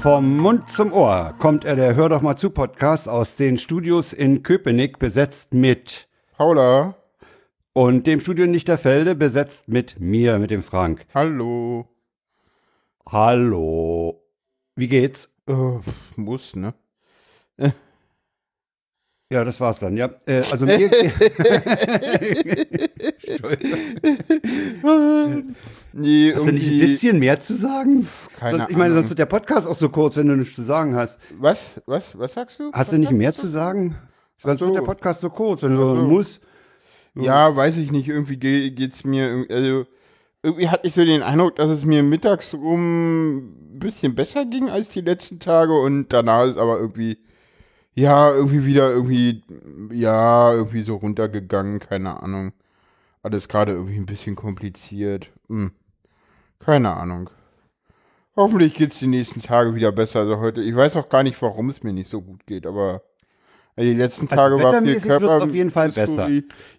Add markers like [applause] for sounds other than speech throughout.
Vom Mund zum Ohr kommt er der Hör doch mal zu Podcast aus den Studios in Köpenick besetzt mit Paula. und dem Studio in Lichterfelde besetzt mit mir, mit dem Frank. Hallo. Hallo. Wie geht's? Oh, muss, ne? Ja, das war's dann. Ja, äh, also mir. [laughs] [laughs] [laughs] nee, Hast du nicht ein bisschen mehr zu sagen? Keine sonst, ich meine, sonst wird der Podcast auch so kurz, wenn du nichts zu sagen hast. Was? Was? Was sagst du? Hast du nicht mehr zu sagen? Sonst so. wird der Podcast so kurz, wenn du so. musst. Ja, weiß ich nicht. Irgendwie ge geht's mir. Also, irgendwie hatte ich so den Eindruck, dass es mir mittags rum ein bisschen besser ging als die letzten Tage und danach ist aber irgendwie. Ja, irgendwie wieder irgendwie. Ja, irgendwie so runtergegangen. Keine Ahnung. Alles gerade irgendwie ein bisschen kompliziert. Hm. Keine Ahnung. Hoffentlich geht's die nächsten Tage wieder besser. Also heute, ich weiß auch gar nicht, warum es mir nicht so gut geht, aber die letzten Also Tage war viel Körper. auf jeden Fall besser.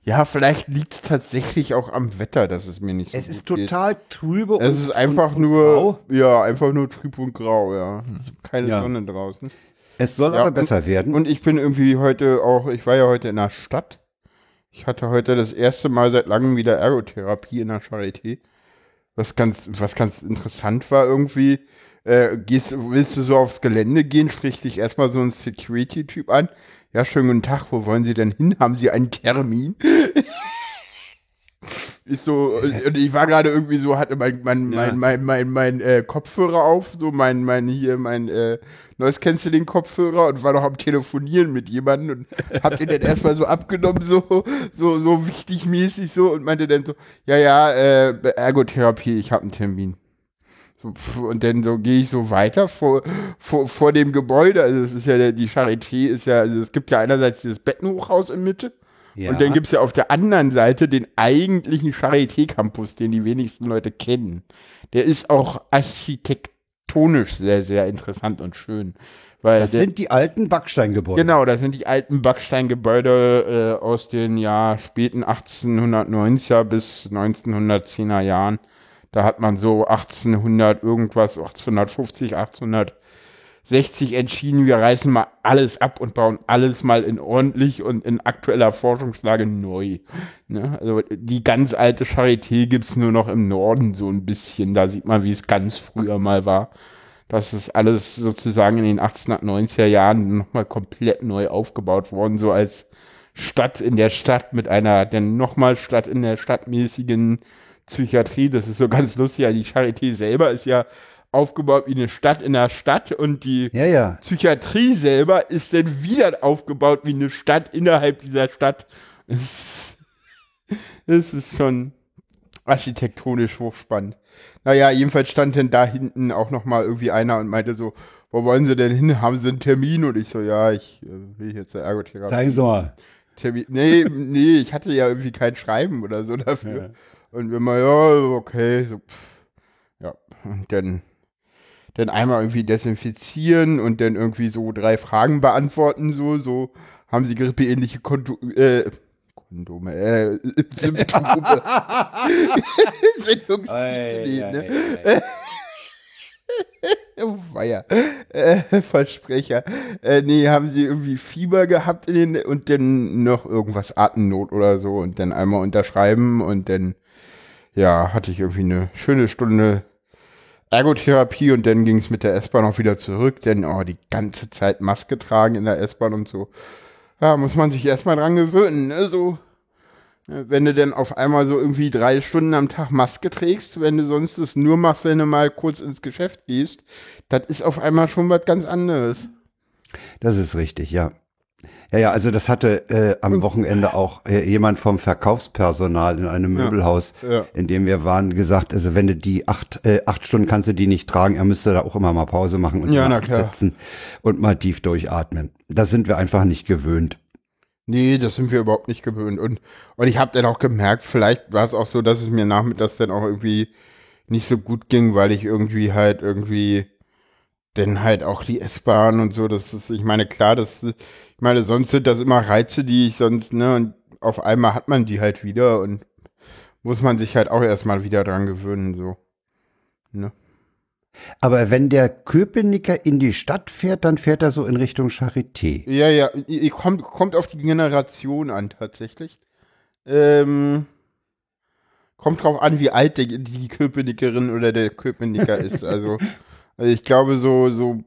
Ja, vielleicht liegt's tatsächlich auch am Wetter, dass es mir nicht so Es gut ist geht. total trübe Es und- ist einfach und, nur, Und grau. ja, einfach nur trüb und grau, ja. Keine Ja. Sonne draußen. Es soll Ja, aber und- besser werden. Und ich bin irgendwie heute auch, ich war ja heute in der Stadt. Ich hatte heute das erste Mal seit langem wieder Ergotherapie in der Charité. Was ganz, was ganz interessant war irgendwie. Äh, gehst, willst du so aufs Gelände gehen, spricht dich erstmal so ein Security-Typ an. Ja, schönen guten Tag, wo wollen Sie denn hin? Haben Sie einen Termin? Ist so, und ich war gerade irgendwie so, hatte mein, mein, Ja. mein, mein, mein, mein äh, Kopfhörer auf, so mein, mein hier, mein äh, Noise Cancelling Kopfhörer und war noch am Telefonieren mit jemandem und hab den dann erstmal so abgenommen, so, so, so wichtig mäßig so und meinte dann so, ja, ja, äh, Ergotherapie, ich habe einen Termin. So, und dann so gehe ich so weiter vor, vor, vor dem Gebäude. Also es ist ja die Charité ist ja, also es gibt ja einerseits dieses Bettenhochhaus in Mitte ja. und dann gibt es ja auf der anderen Seite den eigentlichen Charité-Campus, den die wenigsten Leute kennen. Der ist auch architektonisch sehr, sehr interessant und schön. Weil das der, sind die alten Backsteingebäude. Genau, das sind die alten Backsteingebäude äh, aus den ja späten 1890er bis 1910er Jahren. Da hat man so 1800 irgendwas, 1850, 1860 entschieden, wir reißen mal alles ab und bauen alles mal in ordentlich und in aktueller Forschungslage neu. Ne? Also die ganz alte Charité gibt's nur noch im Norden so ein bisschen. Da sieht man, wie es ganz früher mal war. Das ist alles sozusagen in den 1890er Jahren nochmal komplett neu aufgebaut worden, so als Stadt in der Stadt mit einer dann nochmal Stadt in der stadtmäßigen Psychiatrie. Das ist so ganz lustig. Ja, die Charité selber ist ja aufgebaut wie eine Stadt in der Stadt und die Ja, ja. Psychiatrie selber ist dann wieder aufgebaut wie eine Stadt innerhalb dieser Stadt. Es [laughs] es ist schon architektonisch hochspannend. Naja, jedenfalls stand denn da hinten auch noch mal irgendwie einer und meinte so, wo wollen Sie denn hin? Haben Sie einen Termin? Und ich so, ja, ich äh, will jetzt zur Ergotherapie. Zeigen Sie mal. Termin. Nee, nee, ich hatte ja irgendwie kein Schreiben oder so dafür. Und wenn man, ja, okay, so, pff, ja, und dann, dann einmal irgendwie desinfizieren und dann irgendwie so drei Fragen beantworten, so, so, haben sie grippeähnliche Konto, äh, Kondome, äh, Symptome. [laughs] Sendungslied, ne? [laughs] Oh, weia. Äh, Versprecher. Äh, nee, haben sie irgendwie Fieber gehabt in den, und dann noch irgendwas Atemnot oder so und dann einmal unterschreiben und dann, ja, hatte ich irgendwie eine schöne Stunde Ergotherapie und dann ging es mit der S-Bahn auch wieder zurück, denn, oh, die ganze Zeit Maske tragen in der S-Bahn und so. Ja, muss man sich erstmal dran gewöhnen, ne, so. Wenn du dann auf einmal so irgendwie drei Stunden am Tag Maske trägst, wenn du sonst es nur machst, wenn du mal kurz ins Geschäft gehst, das ist auf einmal schon was ganz anderes. Das ist richtig, ja. Ja, ja, also das hatte äh, am Wochenende auch äh, jemand vom Verkaufspersonal in einem Möbelhaus, ja. in dem wir waren, gesagt, also wenn du die acht, äh, acht Stunden kannst du die nicht tragen, er müsste da auch immer mal Pause machen und Ja, mal absetzen und mal tief durchatmen. Das sind wir einfach nicht gewöhnt. Nee, das sind wir überhaupt nicht gewöhnt. Und, und ich habe dann auch gemerkt, vielleicht war es auch so, dass es mir nachmittags dann auch irgendwie nicht so gut ging, weil ich irgendwie halt irgendwie dann halt auch die S-Bahn und so, das ist, ich meine, klar, das, ich meine, sonst sind das immer Reize, die ich sonst, ne, und auf einmal hat man die halt wieder und muss man sich halt auch erstmal wieder dran gewöhnen, so. Ne? Aber wenn der Köpenicker in die Stadt fährt, dann fährt er so in Richtung Charité. Ja, ja, kommt, kommt auf die Generation an tatsächlich. Ähm, kommt drauf an, wie alt der, die Köpenickerin oder der Köpenicker ist. Also, [laughs] also ich glaube so so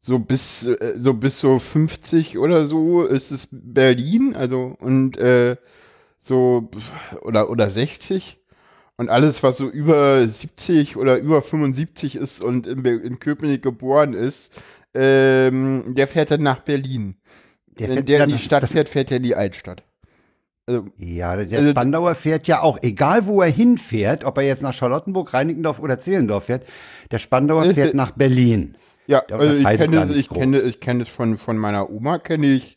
so bis äh, so bis so 50 oder so ist es Berlin. Also und äh, so oder oder 60 und alles was so über 70 oder über 75 ist und in, in Köpenick geboren ist, ähm, der fährt dann nach Berlin. Der Wenn der in die Stadt das- fährt, fährt er in die Altstadt. Also, Ja, der Also- Spandauer fährt ja auch, egal wo er hinfährt, ob er jetzt nach Charlottenburg, Reinickendorf oder Zehlendorf fährt, der Spandauer fährt nach Berlin. ja, Der also ich kenne es, ich kenne, ich kenne es von, von meiner Oma, kenne ich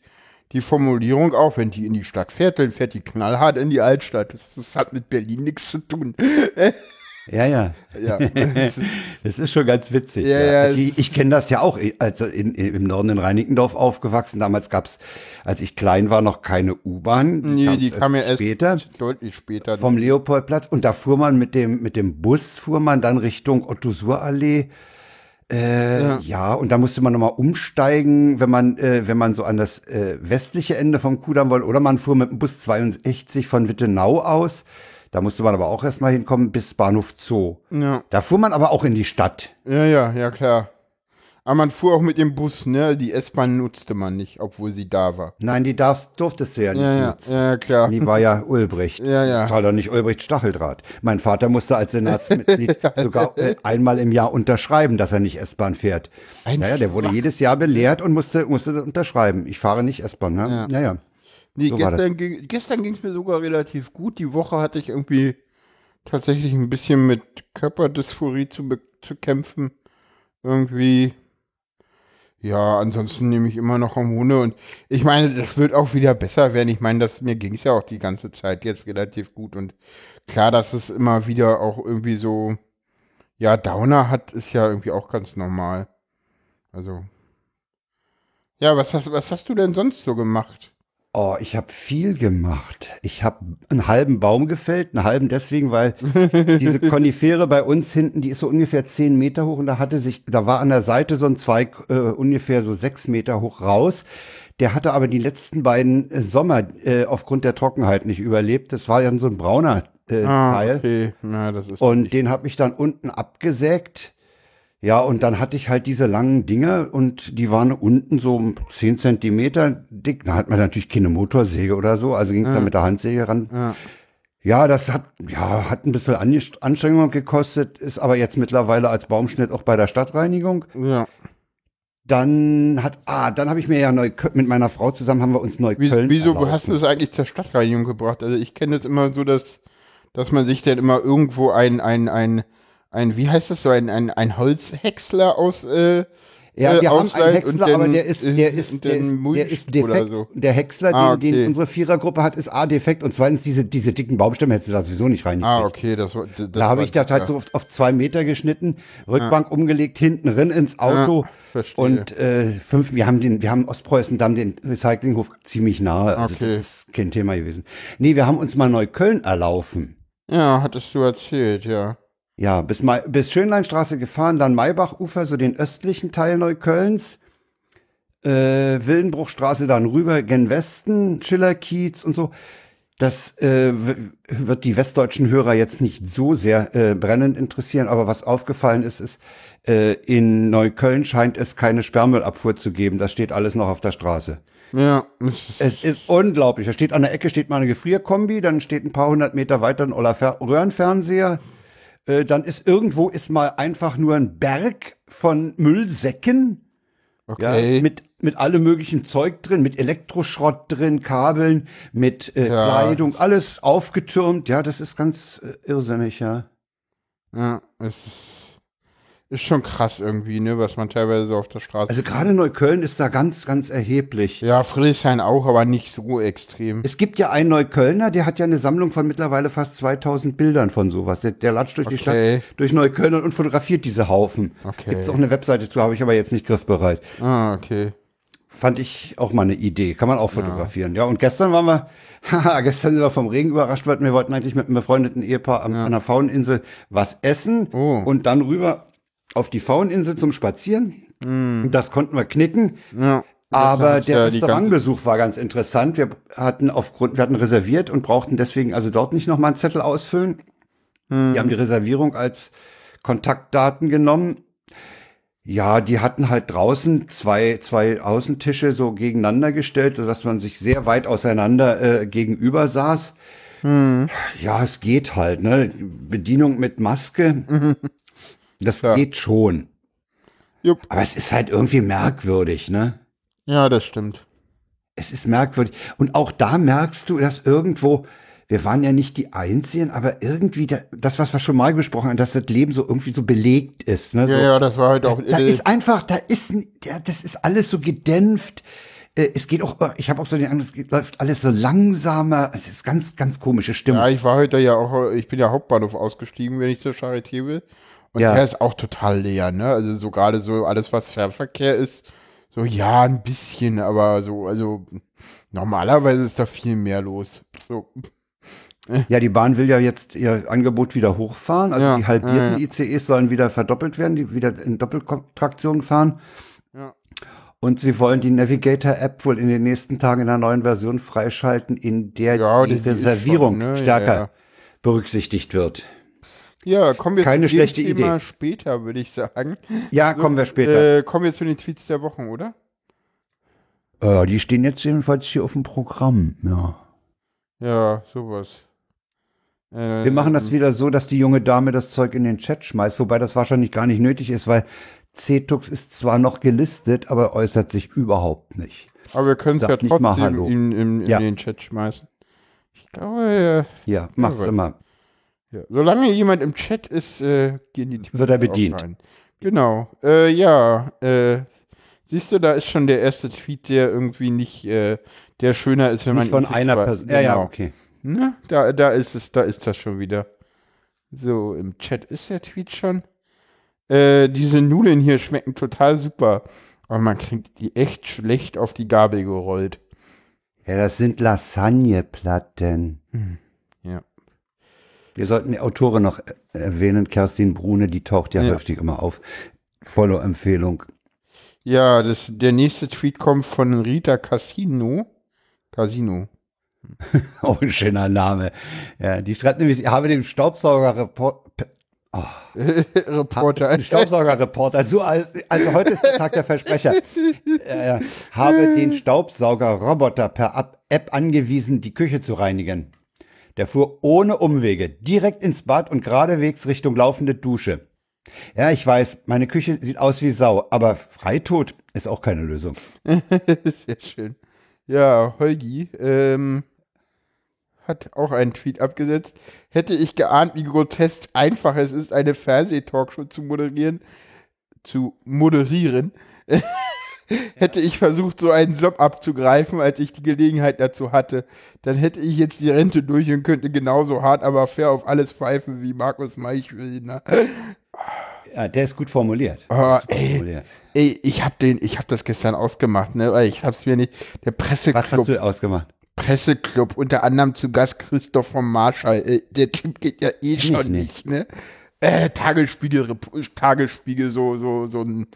die Formulierung auch, wenn die in die Stadt fährt, dann fährt die knallhart in die Altstadt. Das, das hat mit Berlin nichts zu tun. [laughs] Ja, ja. Ja, [laughs] das ist- schon ganz witzig. Ja, ja, es ich ich kenne das ja auch. Also in, im Norden in Reinickendorf aufgewachsen. Damals gab's, als ich klein war, noch keine U-Bahn. nee, die kam ja erst später deutlich später. vom Leopoldplatz. Und da fuhr man mit dem, mit dem Bus, fuhr man dann Richtung Otto-Suhr-Allee. Äh, ja. und da musste man nochmal umsteigen, wenn man, äh, wenn man so an das äh, westliche Ende vom Kudamm wollte. Oder man fuhr mit dem Bus 62 von Wittenau aus. Da musste man aber auch erstmal hinkommen bis Bahnhof Zoo. ja, Da fuhr man aber auch in die Stadt. ja, ja, ja, klar. Aber man fuhr auch mit dem Bus, ne? Die S-Bahn nutzte man nicht, obwohl sie da war. Nein, die darfst, durftest du ja nicht Ja, ja, nutzen. ja, klar. Die war ja Ulbricht. Ja, ja. Das war doch nicht Ulbricht Stacheldraht. Mein Vater musste als Senatsmitglied [laughs] sogar äh, einmal im Jahr unterschreiben, dass er nicht S-Bahn fährt. Ein Naja, der wurde jedes Jahr belehrt und musste, musste unterschreiben. Ich fahre nicht S-Bahn. Ne? Ja. Ja. Ja, Nee, So gestern, ging, gestern ging es mir sogar relativ gut. Die Woche hatte ich irgendwie tatsächlich ein bisschen mit Körperdysphorie zu, zu kämpfen. Irgendwie. Ja, ansonsten nehme ich immer noch Hormone und ich meine, das wird auch wieder besser werden. Ich meine, das, mir ging es ja auch die ganze Zeit jetzt relativ gut und klar, dass es immer wieder auch irgendwie so, ja, Downer hat, ist ja irgendwie auch ganz normal. Also. Ja, was hast, was hast du denn sonst so gemacht? Oh, ich habe viel gemacht. Ich habe einen halben Baum gefällt, einen halben deswegen, weil diese [laughs] Konifere bei uns hinten, die ist so ungefähr zehn Meter hoch und da hatte sich, da war an der Seite so ein Zweig äh, ungefähr so sechs Meter hoch raus. Der hatte aber die letzten beiden äh, Sommer äh, aufgrund der Trockenheit nicht überlebt. Das war ja so ein brauner äh, Ah, Teil. okay. Ja, das ist. Und den habe ich dann unten abgesägt. Ja, und dann hatte ich halt diese langen Dinger und die waren unten so 10 Zentimeter dick. Da hat man natürlich keine Motorsäge oder so, also ging es dann mit der Handsäge ran. Ja. Ja, das hat, ja, hat ein bisschen Anstrengung gekostet, ist aber jetzt mittlerweile als Baumschnitt auch bei der Stadtreinigung. ja. Dann hat, ah, dann habe ich mir ja Neukölln, mit meiner Frau zusammen haben wir uns Wie, Neukölln wieso erlaufen. hast du es eigentlich zur Stadtreinigung gebracht? Also ich kenne es immer so, dass, dass man sich dann immer irgendwo ein, ein, ein, ein, wie heißt das so, ein, ein, ein Holzhäcksler aus, äh, Ja, äh, wir haben einen Häcksler, und aber der ist, der ist, der ist, der ist defekt. so. Der Häcksler, Ah, den, den okay. unsere Vierergruppe hat, ist A defekt und zweitens diese, diese dicken Baumstämme hättest du da sowieso nicht reingekriegt. Ah, okay, das, war- das Da habe ich das halt ja. so auf, auf zwei Meter geschnitten, Rückbank umgelegt, hinten rein ins Auto. verstehe. und äh, fünf, wir haben den, wir haben Ostpreußen, da haben den Recyclinghof ziemlich nahe. Also Okay. das ist kein Thema gewesen. Nee, wir haben uns mal Neukölln erlaufen. Ja, hattest du erzählt, ja. Ja, bis, Mai, bis Schönleinstraße gefahren, dann Maybachufer, so den östlichen Teil Neuköllns. Äh, Wildenbruchstraße dann rüber gen Westen, Schillerkiez und so. Das äh, wird die westdeutschen Hörer jetzt nicht so sehr äh, brennend interessieren, aber was aufgefallen ist, ist, äh, in Neukölln scheint es keine Sperrmüllabfuhr zu geben. Das steht alles noch auf der Straße. Ja, es ist, unglaublich. Da steht an der Ecke steht mal eine Gefrierkombi, dann steht ein paar hundert Meter weiter ein Fer Röhrenfernseher. Äh, dann ist irgendwo ist mal einfach nur ein Berg von Müllsäcken. okay. Ja, mit, mit allem möglichen Zeug drin, mit Elektroschrott drin, Kabeln, mit äh, Ja. Kleidung, alles aufgetürmt. Ja, das ist ganz äh, irrsinnig, ja. ja, es ist, ist schon krass irgendwie, ne, was man teilweise so auf der Straße Also gerade Neukölln ist da ganz, ganz erheblich. Ja, Friedrichshain auch, aber nicht so extrem. Es gibt ja einen Neuköllner, der hat ja eine Sammlung von mittlerweile fast 2000 Bildern von sowas. Der, der latscht durch die Okay. Stadt, durch Neukölln und fotografiert diese Haufen. Okay. Gibt's auch eine Webseite zu, habe ich aber jetzt nicht griffbereit. Ah, okay. Fand ich auch mal eine Idee. Kann man auch fotografieren. Ja, und gestern waren wir, [laughs] haha, gestern sind wir vom Regen überrascht worden. Wir wollten eigentlich mit einem befreundeten Ehepaar am, an der Fauninsel was essen Oh. und dann rüber auf die Fauninsel zum Spazieren. Das konnten wir knicken. Ja. Aber Das der Restaurantbesuch war ganz interessant. Wir hatten aufgrund, wir hatten reserviert und brauchten deswegen also dort nicht nochmal einen Zettel ausfüllen. Hm. Die haben die Reservierung als Kontaktdaten genommen. Ja, die hatten halt draußen zwei, zwei Außentische so gegeneinander gestellt, sodass man sich sehr weit auseinander äh, gegenüber saß. Hm. Ja, es geht halt, ne? Bedienung mit Maske. [laughs] Das Ja. geht schon. Jupp. Aber es ist halt irgendwie merkwürdig, ne? Ja, das stimmt. Es ist merkwürdig. Und auch da merkst du, dass irgendwo, wir waren ja nicht die Einzigen, aber irgendwie der, das, was wir schon mal besprochen haben, dass das Leben so irgendwie so belegt ist. Ne? Ja, so, ja, das war halt auch. Da äh, ist einfach, da ist, ja, das ist alles so gedämpft. Äh, Es geht auch, ich habe auch so den Eindruck, es geht, läuft alles so langsamer. Es ist ganz, ganz komische Stimmung. ja, ich war heute ja auch, ich bin ja Hauptbahnhof ausgestiegen, wenn ich zur Charité will. Und Ja. der ist auch total leer, ne? Also so gerade so alles, was Fernverkehr ist, so ja, ein bisschen, aber so, also normalerweise ist da viel mehr los. So. Ja, die Bahn will ja jetzt ihr Angebot wieder hochfahren. Also Ja, die halbierten ja, ja. ICEs sollen wieder verdoppelt werden, die wieder in Doppeltraktion fahren. Und sie wollen die Navigator-App wohl in den nächsten Tagen in einer neuen Version freischalten, in der die die- Reservierung schon, ne? Stärker berücksichtigt wird. Ja, kommen wir Keine zu schlechte Thema Idee. später, würde ich sagen. Ja, kommen wir später. Äh, kommen wir zu den Tweets der Wochen, oder? Äh, die stehen jetzt jedenfalls hier auf dem Programm. Ja. Ja, sowas. Äh, Wir machen das wieder so, dass die junge Dame das Zeug in den Chat schmeißt, wobei das wahrscheinlich gar nicht nötig ist, weil CETUX ist zwar noch gelistet, aber äußert sich überhaupt nicht. Aber wir können es ja trotzdem in, in, in Ja. den Chat schmeißen. Ich glaube, Ja, mach's gut. immer. Ja. solange jemand im Chat ist, äh, gehen die Tweets Wird er bedient. rein. Genau. Äh, ja, äh, siehst du, da ist schon der erste Tweet, der irgendwie nicht, äh, der schöner ist, wenn man Nicht von ihn zu einer Person. Ja, ja, Genau. okay. Ne? Da, da ist es, da ist das schon wieder. So, im Chat ist der Tweet schon. Äh, diese Nudeln hier schmecken total super. Aber man kriegt die echt schlecht auf die Gabel gerollt. Ja, das sind Lasagneplatten. Ja. Wir sollten die Autorin noch äh, erwähnen, Kerstin Brune, die taucht ja, Ja. häufig immer auf. Follow-Empfehlung. Ja, das, der nächste Tweet kommt von Rita Casino. Casino. [laughs] Oh, ein schöner Name. Ja, die schreibt nämlich, ich habe den Staubsaugerreport, [laughs] Reporter. den Staubsaugerreporter, so als, also heute ist der Tag der Versprecher. Äh, habe den Staubsaugerroboter per App angewiesen, die Küche zu reinigen. Der fuhr ohne Umwege direkt ins Bad und geradewegs Richtung laufende Dusche. Ja, ich weiß, meine Küche sieht aus wie Sau, aber Freitod ist auch keine Lösung. [laughs] Sehr schön. Ja, Holgi ähm, hat auch einen Tweet abgesetzt. Hätte ich geahnt, wie grotesk einfach es ist, eine Fernsehtalkshow zu moderieren, zu moderieren, [laughs] [laughs] hätte ich versucht, so einen Job abzugreifen, als ich die Gelegenheit dazu hatte. Dann hätte ich jetzt die Rente durch und könnte genauso hart, aber fair auf alles pfeifen wie Markus Meichwillner. [laughs] Ja, der ist gut formuliert. Super ey. formuliert. Ey, ich hab den, ich das gestern ausgemacht, ne? Weil ich hab's mir nicht. Der Was Presseclub. hast du ausgemacht? Presseclub, unter anderem zu Gast Christoph vom Marschall. Äh, der Typ geht ja eh schon nicht. nicht, ne? Äh, Tagesspiegel, Tagesspiegel, so, so, so ein,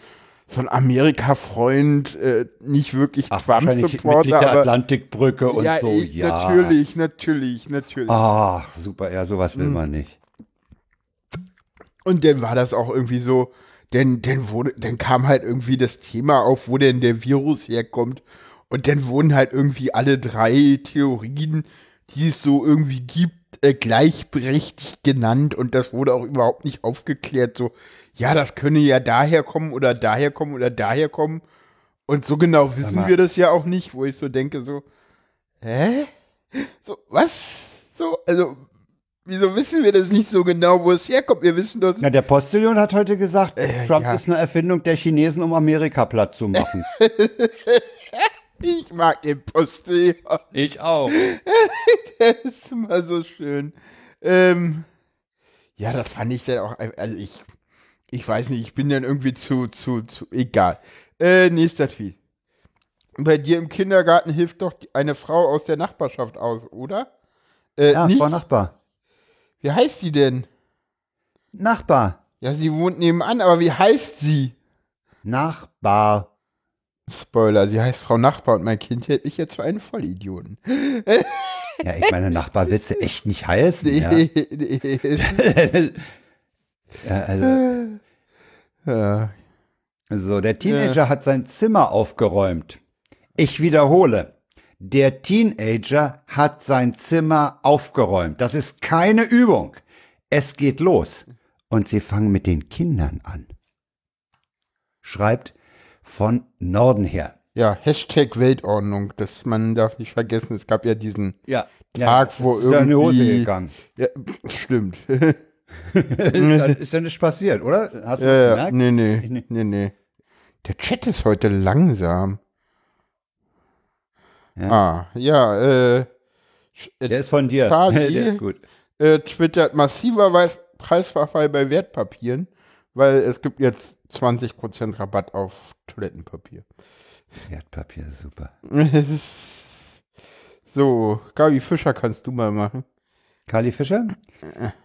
so ein Amerika-Freund, äh, nicht wirklich Trump-Supporter, aber. Atlantikbrücke und ja, so, eh, ja. natürlich, natürlich, natürlich. Ach, super, ja, sowas will man nicht. Und dann war das auch irgendwie so, denn, denn wurde, dann kam halt irgendwie das Thema auf, wo denn der Virus herkommt. Und dann wurden halt irgendwie alle drei Theorien, die es so irgendwie gibt, äh, gleichberechtigt genannt. Und das wurde auch überhaupt nicht aufgeklärt. So, ja, das könne ja daher kommen oder daher kommen oder daher kommen. Und so genau wissen wir das ja auch nicht, wo ich so denke, so, hä? So, was? So, also, wieso wissen wir das nicht so genau, wo es herkommt? Wir wissen doch, Na, der Postillon hat heute gesagt, Trump Äh, ja. ist eine Erfindung der Chinesen, um Amerika platt zu machen. [laughs] Ich mag den Postillon. ich auch. [laughs] Der ist immer so schön. Ähm, ja, das fand ich dann auch. Also ich, ich weiß nicht, ich bin dann irgendwie zu, zu, zu. Egal. Äh, nächster Tweet. Bei dir im Kindergarten hilft doch eine Frau aus der Nachbarschaft aus, oder? Äh, Ja, nicht? Frau Nachbar. Wie heißt die denn? Nachbar. Ja, sie wohnt nebenan, aber wie heißt sie? Nachbar. Spoiler, sie heißt Frau Nachbar und mein Kind hält mich jetzt für einen Vollidioten. Ja, ich meine, Nachbar willst du echt nicht [laughs] heißen. Ja. Nee, nee. [laughs] ja, also, Ja. so, der Teenager hat sein Zimmer aufgeräumt. Ich wiederhole. Der Teenager hat sein Zimmer aufgeräumt. Das ist keine Übung. Es geht los. Und sie fangen mit den Kindern an. Schreibt von Norden her. ja, Hashtag Weltordnung, das man darf nicht vergessen, es gab ja diesen Ja. Tag, wo ja in die Hose irgendwie- gegangen. Ja, stimmt. [laughs] [laughs] Ist ja nichts passiert, oder? Hast du ja, gemerkt? nee, nee, nee, nee. Der Chat ist heute langsam. Ja. Ah, ja, äh, äh, Der ist von dir. Charlie. [laughs] Der ist gut. äh, twittert massiver Preisverfall bei Wertpapieren, weil es gibt jetzt 20% Rabatt auf Toilettenpapier. Wertpapier, super. [laughs] so, Gabi Fischer kannst du mal machen. Kali Fischer?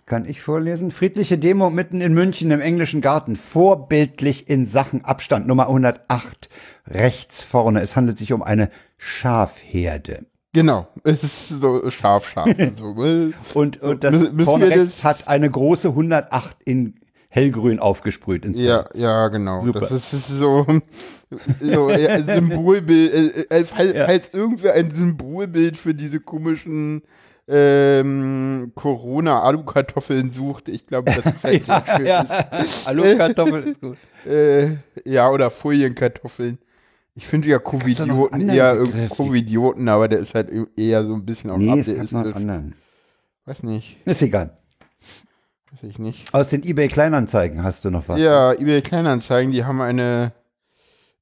Kann ich vorlesen? Friedliche Demo mitten in München im englischen Garten. Vorbildlich in Sachen Abstand. Nummer 108. Rechts vorne. Es handelt sich um eine Schafherde. Genau, [laughs] es ist so scharf, scharf. und so, ne? Und, und das müssen vorne rechts hat eine große 108 in hellgrün aufgesprüht. ins Ja, ja, genau. Super. Das ist, ist so, [laughs] so Symbolbild, äh, äh, falls, Ja. falls irgendwer ein Symbolbild für diese komischen ähm, Corona-Alu-Kartoffeln sucht, ich glaube, das ist halt [laughs] sehr schön. ja. Alu-Kartoffel ist gut. Äh, ja, oder Folienkartoffeln. Ich finde ja Covidioten eher Begriff. irgendwie Covidioten, aber der ist halt eher so ein bisschen auf Nee, atheistisch. anderen. Weiß nicht, Ist egal. weiß ich nicht. Aus den eBay-Kleinanzeigen hast du noch was. Ja, eBay Kleinanzeigen, die haben eine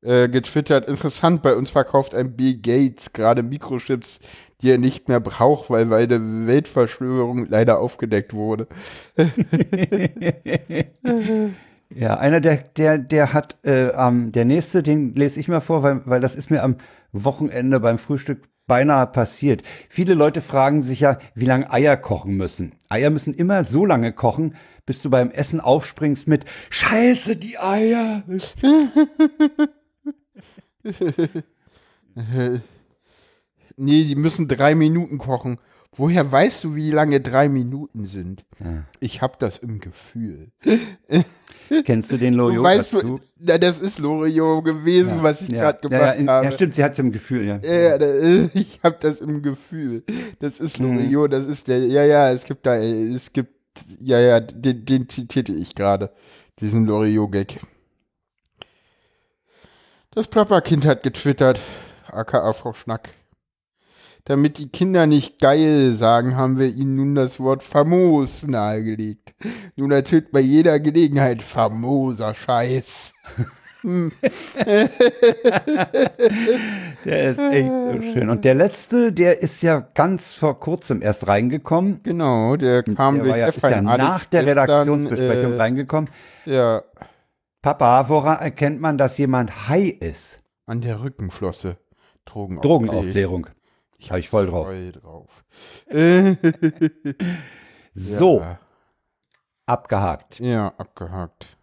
äh, getwittert. Interessant, bei uns verkauft ein Bill Gates gerade Mikrochips, die er nicht mehr braucht, weil, der Weltverschwörung leider aufgedeckt wurde. [laughs] Ja, einer, der, der, der hat, äh, am der nächste, den lese ich mal vor, weil, weil das ist mir am Wochenende beim Frühstück beinahe passiert. Viele Leute fragen sich ja, wie lange Eier kochen müssen. Eier müssen immer so lange kochen, bis du beim Essen aufspringst mit Scheiße, die Eier. [laughs] Nee, die müssen drei Minuten kochen. Woher weißt du, wie lange drei Minuten sind? Ja. Ich hab das im Gefühl. Kennst du den Du Lojo weißt dazu? du, na, das ist Loriot gewesen, was ich ja, gerade ja, gemacht ja, habe. ja, stimmt, sie hat es im Gefühl, ja. Ja, [laughs] ich habe das im Gefühl. Das ist Mhm. Loriot, das ist der. Ja, ja, es gibt da, es gibt, ja, ja, den, den zitierte ich gerade, diesen Loriot-Gag. Das Plapperkind hat getwittert, aka Frau Schnack. Damit die Kinder nicht geil sagen, haben wir ihnen nun das Wort famos nahegelegt. Nun ertönt bei jeder Gelegenheit famoser Scheiß. [laughs] Der ist echt so schön. Und der letzte, der ist ja ganz vor kurzem erst reingekommen. Genau, der kam Der ja, ist ja F1 nach der Redaktionsbesprechung äh, reingekommen. Ja, Papa, woran erkennt man, dass jemand high ist? an der Rückenflosse. Drogenaufklärung. Drogenaufklärung. Habe ich voll drauf. Voll drauf. [laughs] So, Ja, abgehakt. ja, abgehakt.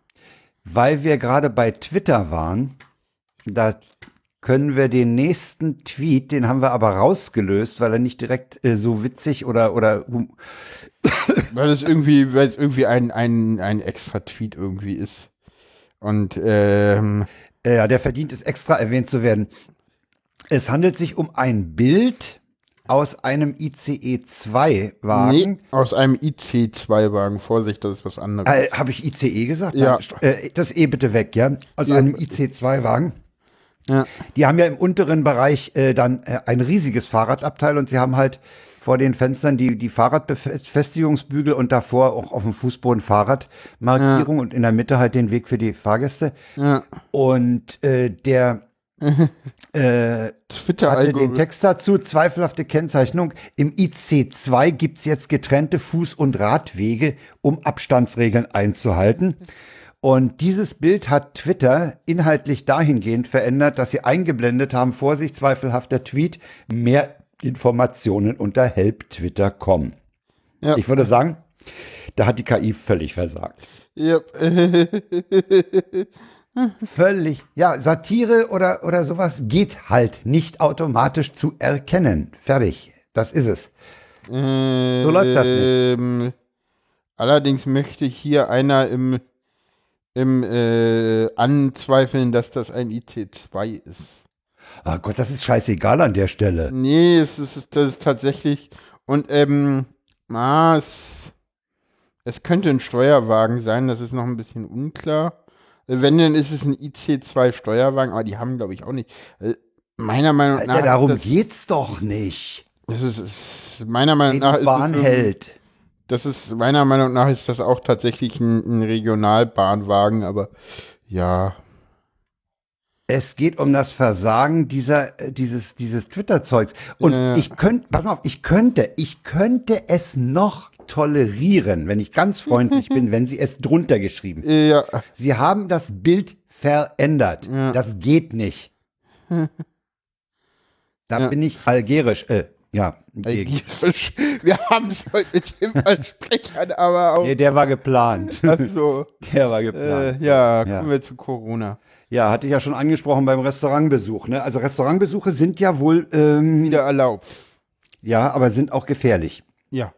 Weil wir gerade bei Twitter waren, da können wir den nächsten Tweet, den haben wir aber rausgelöst, weil er nicht direkt äh, so witzig oder, oder [laughs] Weil es irgendwie, weil es irgendwie ein, ein, ein extra Tweet irgendwie ist. Und ähm, äh, ja, der verdient es extra erwähnt zu werden. Es handelt sich um ein Bild aus einem ICE 2 Wagen. nee, aus einem IC2-Wagen. Vorsicht, das ist was anderes. Äh, Habe ich ICE gesagt? Ja. Äh, das E bitte weg, ja? Aus Ja. einem IC2-Wagen. Ja. Die haben ja im unteren Bereich äh, dann äh, ein riesiges Fahrradabteil und sie haben halt vor den Fenstern die, die Fahrradbefestigungsbügel und davor auch auf dem Fußboden Fahrradmarkierung und in der Mitte halt den Weg für die Fahrgäste. Ja. Und äh, der äh, hatte den. Text dazu, zweifelhafte Kennzeichnung. Im IC2 gibt's jetzt getrennte Fuß- und Radwege, um Abstandsregeln einzuhalten. Und dieses Bild hat Twitter inhaltlich dahingehend verändert, dass sie eingeblendet haben, Vorsicht, zweifelhafter Tweet, mehr Informationen unter help.twitter.com. Ja. Ich würde sagen, Da hat die KI völlig versagt. Yep. [laughs] Völlig. Ja, Satire oder, oder sowas geht halt nicht automatisch zu erkennen. Fertig. Das ist es. so läuft das nicht. Ähm, allerdings möchte hier einer im, im äh, anzweifeln, dass das ein IC2 ist. Ah Gott, das ist scheißegal an der Stelle. Nee, es ist, das ist tatsächlich. Und ähm, ah, es, es könnte ein Steuerwagen sein, das ist noch ein bisschen unklar. Wenn, dann ist es ein IC2 Steuerwagen, aber die haben, glaube ich, auch nicht. Äh, Meiner Meinung nach. Ja, darum das, geht's doch nicht. das ist, ist meiner Meinung Die nach ist Bahn es so- hält. Das ist meiner Meinung nach ist das auch tatsächlich ein, ein Regionalbahnwagen, aber ja. Es geht um das Versagen dieser, äh, dieses, dieses Twitter-Zeugs. Und Ja, ich könnte, pass mal auf, ich könnte, ich könnte es noch tolerieren, wenn ich ganz freundlich bin, [laughs] wenn sie es drunter geschrieben. Ja, Sie haben das Bild verändert. Ja. Das geht nicht. [laughs] Da Ja. bin ich algerisch. Äh, ja. wir haben es heute mit dem Versprechern, aber auch. Nee, der war geplant. Also, [laughs] Der war äh, geplant. ja, Ja. kommen wir zu Corona. Ja, hatte ich ja schon angesprochen beim Restaurantbesuch. Ne? Also Restaurantbesuche sind ja wohl, ähm, Wieder erlaubt. ja, aber sind auch gefährlich. Ja.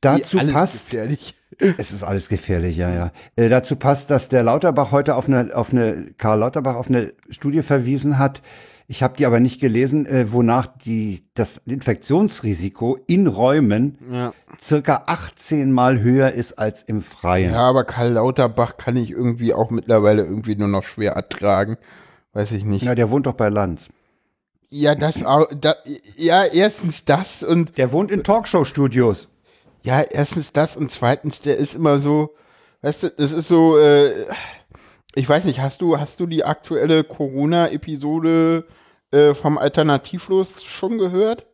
Dazu alles passt, Gefährlich. [laughs] es ist alles gefährlich, ja, ja. Äh, dazu passt, dass der Lauterbach heute auf eine, auf eine, Karl Lauterbach auf eine Studie verwiesen hat. Ich habe die aber nicht gelesen, äh, wonach die, das Infektionsrisiko in Räumen Ja. circa 18 Mal höher ist als im Freien. ja, aber Karl Lauterbach kann ich irgendwie auch mittlerweile irgendwie nur noch schwer ertragen. Weiß ich nicht. Ja, der wohnt doch bei Lanz. Ja, das auch. Da, ja, erstens das und Der wohnt in Talkshow-Studios. Ja, erstens das und zweitens, der ist immer so, weißt du, das ist so, äh, ich weiß nicht, hast du, hast du die aktuelle Corona-Episode äh, vom Alternativlos schon gehört?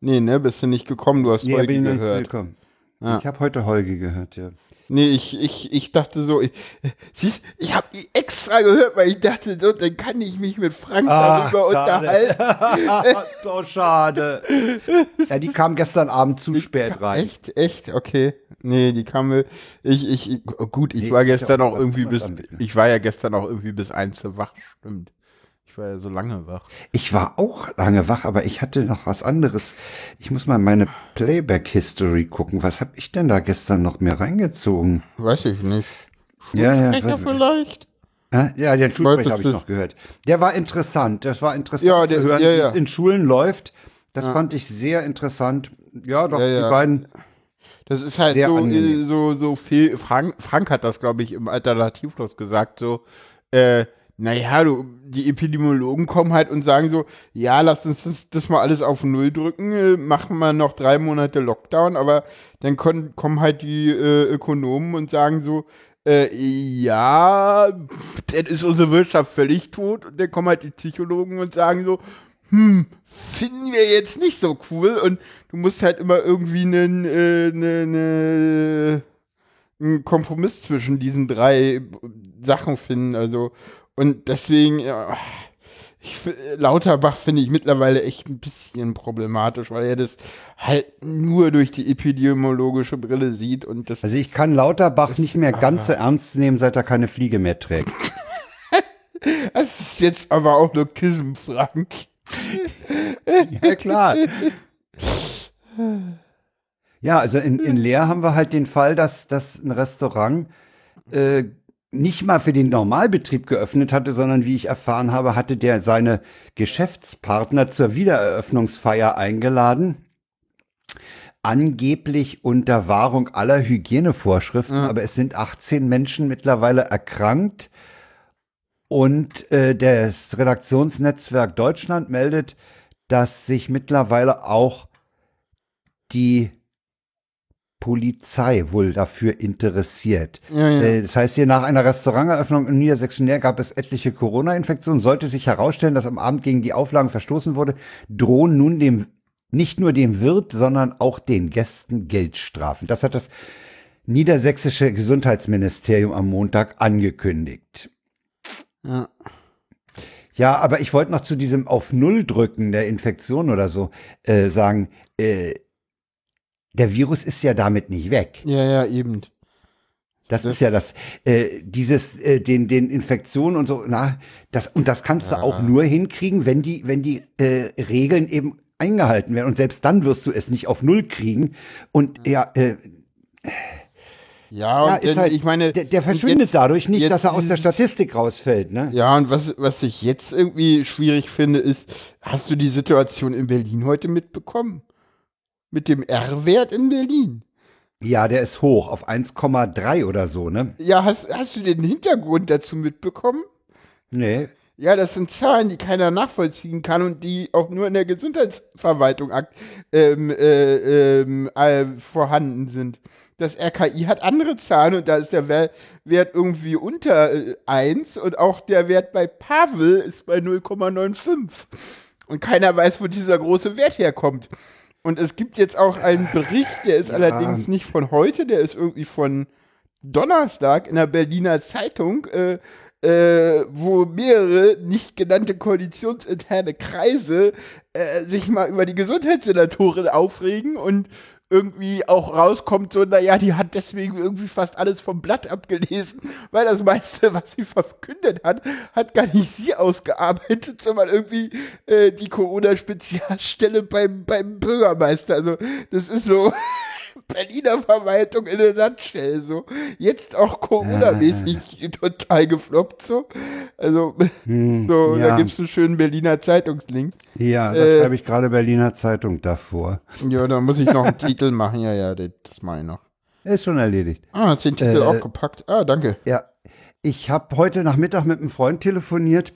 Nee, ne, bist du nicht gekommen, du hast Nee, Folge bin ich noch nicht gehört. willkommen. Ja. Ich habe heute Holge gehört, ja. Nee, ich, ich, ich dachte so, ich, siehst, ich habe die extra gehört, weil ich dachte, so, dann kann ich mich mit Frank Ah, darüber schade. unterhalten. [laughs] so schade. Ja, die kam gestern Abend zu spät rein. Echt, echt, okay. Nee, die kam mir. Ich, ich, gut, ich Nee, war gestern auch auch was irgendwie bis. Ich war ja gestern auch irgendwie bis eins wach, stimmt. Ich war ja so lange wach. Ich war auch lange wach, aber ich hatte noch was anderes. Ich muss mal meine Playback-History gucken. Was habe ich denn da gestern noch mehr reingezogen? Weiß ich nicht. Ja, ja. Vielleicht? Ja, den Schulsprecher habe ich noch gehört. Der war interessant. Das war interessant Ja, der- zu hören, ja, wie ja. es in Schulen läuft. Das fand ich sehr interessant. Ja, doch, Ja, ja. die beiden. Das ist halt Sehr so, angenehm. äh, so, so viel. Frank, Frank hat das, glaube ich, im Alternativlos gesagt, so, äh, naja, du, die Epidemiologen kommen halt und sagen so, ja, lass uns das, das mal alles auf Null drücken, äh, machen wir noch drei Monate Lockdown, aber dann kon, kommen halt die äh, Ökonomen und sagen so, äh, ja, dann ist unsere Wirtschaft völlig tot und dann kommen halt die Psychologen und sagen so, hm, finden wir jetzt nicht so cool und du musst halt immer irgendwie einen, äh, ne, ne, einen Kompromiss zwischen diesen drei Sachen finden, also und deswegen, ja, ich, Lauterbach finde ich mittlerweile echt ein bisschen problematisch, weil er das halt nur durch die epidemiologische Brille sieht und das Also ich kann Lauterbach nicht mehr ganz so ernst nehmen, seit er keine Fliege mehr trägt. [laughs] das ist jetzt aber auch nur Kism, Frank. [laughs] Ja, klar. Ja, also in, in Leer haben wir halt den Fall, dass, dass ein Restaurant äh, nicht mal für den Normalbetrieb geöffnet hatte, sondern wie ich erfahren habe, hatte der seine Geschäftspartner zur Wiedereröffnungsfeier eingeladen. Angeblich unter Wahrung aller Hygienevorschriften, aber es sind 18 Menschen mittlerweile erkrankt. Und äh, das Redaktionsnetzwerk Deutschland meldet, dass sich mittlerweile auch die Polizei wohl dafür interessiert. Ja, ja. Äh, Das heißt, hier nach einer Restauranteröffnung in Niedersächsten Näher gab es etliche Corona-Infektionen. Sollte sich herausstellen, dass am Abend gegen die Auflagen verstoßen wurde, drohen nun dem nicht nur dem Wirt, sondern auch den Gästen Geldstrafen. Das hat das niedersächsische Gesundheitsministerium am Montag angekündigt. Ja. Ja, aber ich wollte noch zu diesem auf Null drücken der Infektion oder so äh, sagen, äh, der Virus ist ja damit nicht weg. Ja, ja, eben. Das, ist ja das, äh, dieses, äh, den, den Infektionen und so, na, das, und das kannst du auch nur hinkriegen, wenn die, wenn die äh, Regeln eben eingehalten werden. Und selbst dann wirst du es nicht auf Null kriegen. Und ja, äh, Ja, und ja dann, halt, ich meine, der, der verschwindet jetzt- dadurch nicht, jetzt dass er aus der Statistik rausfällt, ne? Ja, und was, was ich jetzt irgendwie schwierig finde, ist, hast du die Situation in Berlin heute mitbekommen? Mit dem R-Wert in Berlin? Ja, der ist hoch auf 1,3 oder so, ne? Ja, hast, hast du den Hintergrund dazu mitbekommen? Nee. Ja, das sind Zahlen, die keiner nachvollziehen kann und die auch nur in der Gesundheitsverwaltung ähm, äh, ähm, äh, vorhanden sind. Das RKI hat andere Zahlen und da ist der Wer- Wert irgendwie unter äh, 1 und auch der Wert bei Pavel ist bei 0,95. Und keiner weiß, wo dieser große Wert herkommt. Und es gibt jetzt auch einen Bericht, der ist allerdings nicht von heute, der ist irgendwie von Donnerstag in der Berliner Zeitung, äh, äh, wo mehrere nicht genannte koalitionsinterne Kreise äh, sich mal über die Gesundheitssenatorin aufregen und irgendwie auch rauskommt, so, naja, die hat deswegen irgendwie fast alles vom Blatt abgelesen, weil das meiste, was sie verkündet hat, hat gar nicht sie ausgearbeitet, sondern irgendwie äh, die Corona-Spezialstelle beim, beim Bürgermeister. Also, das ist so [laughs] Berliner Verwaltung in a nutshell, so. Jetzt auch Corona-mäßig total gefloppt, so. Also, so, da ja. gibt's einen schönen Berliner Zeitungslink. Ja, da Äh, schreibe ich gerade Berliner Zeitung davor. Ja, da muss ich noch einen [laughs] Titel machen. Ja, ja, das, das mache ich noch. Ist schon erledigt. Ah, hast den Titel Äh, auch gepackt. Ah, danke. Ja, ich habe heute Nachmittag mit einem Freund telefoniert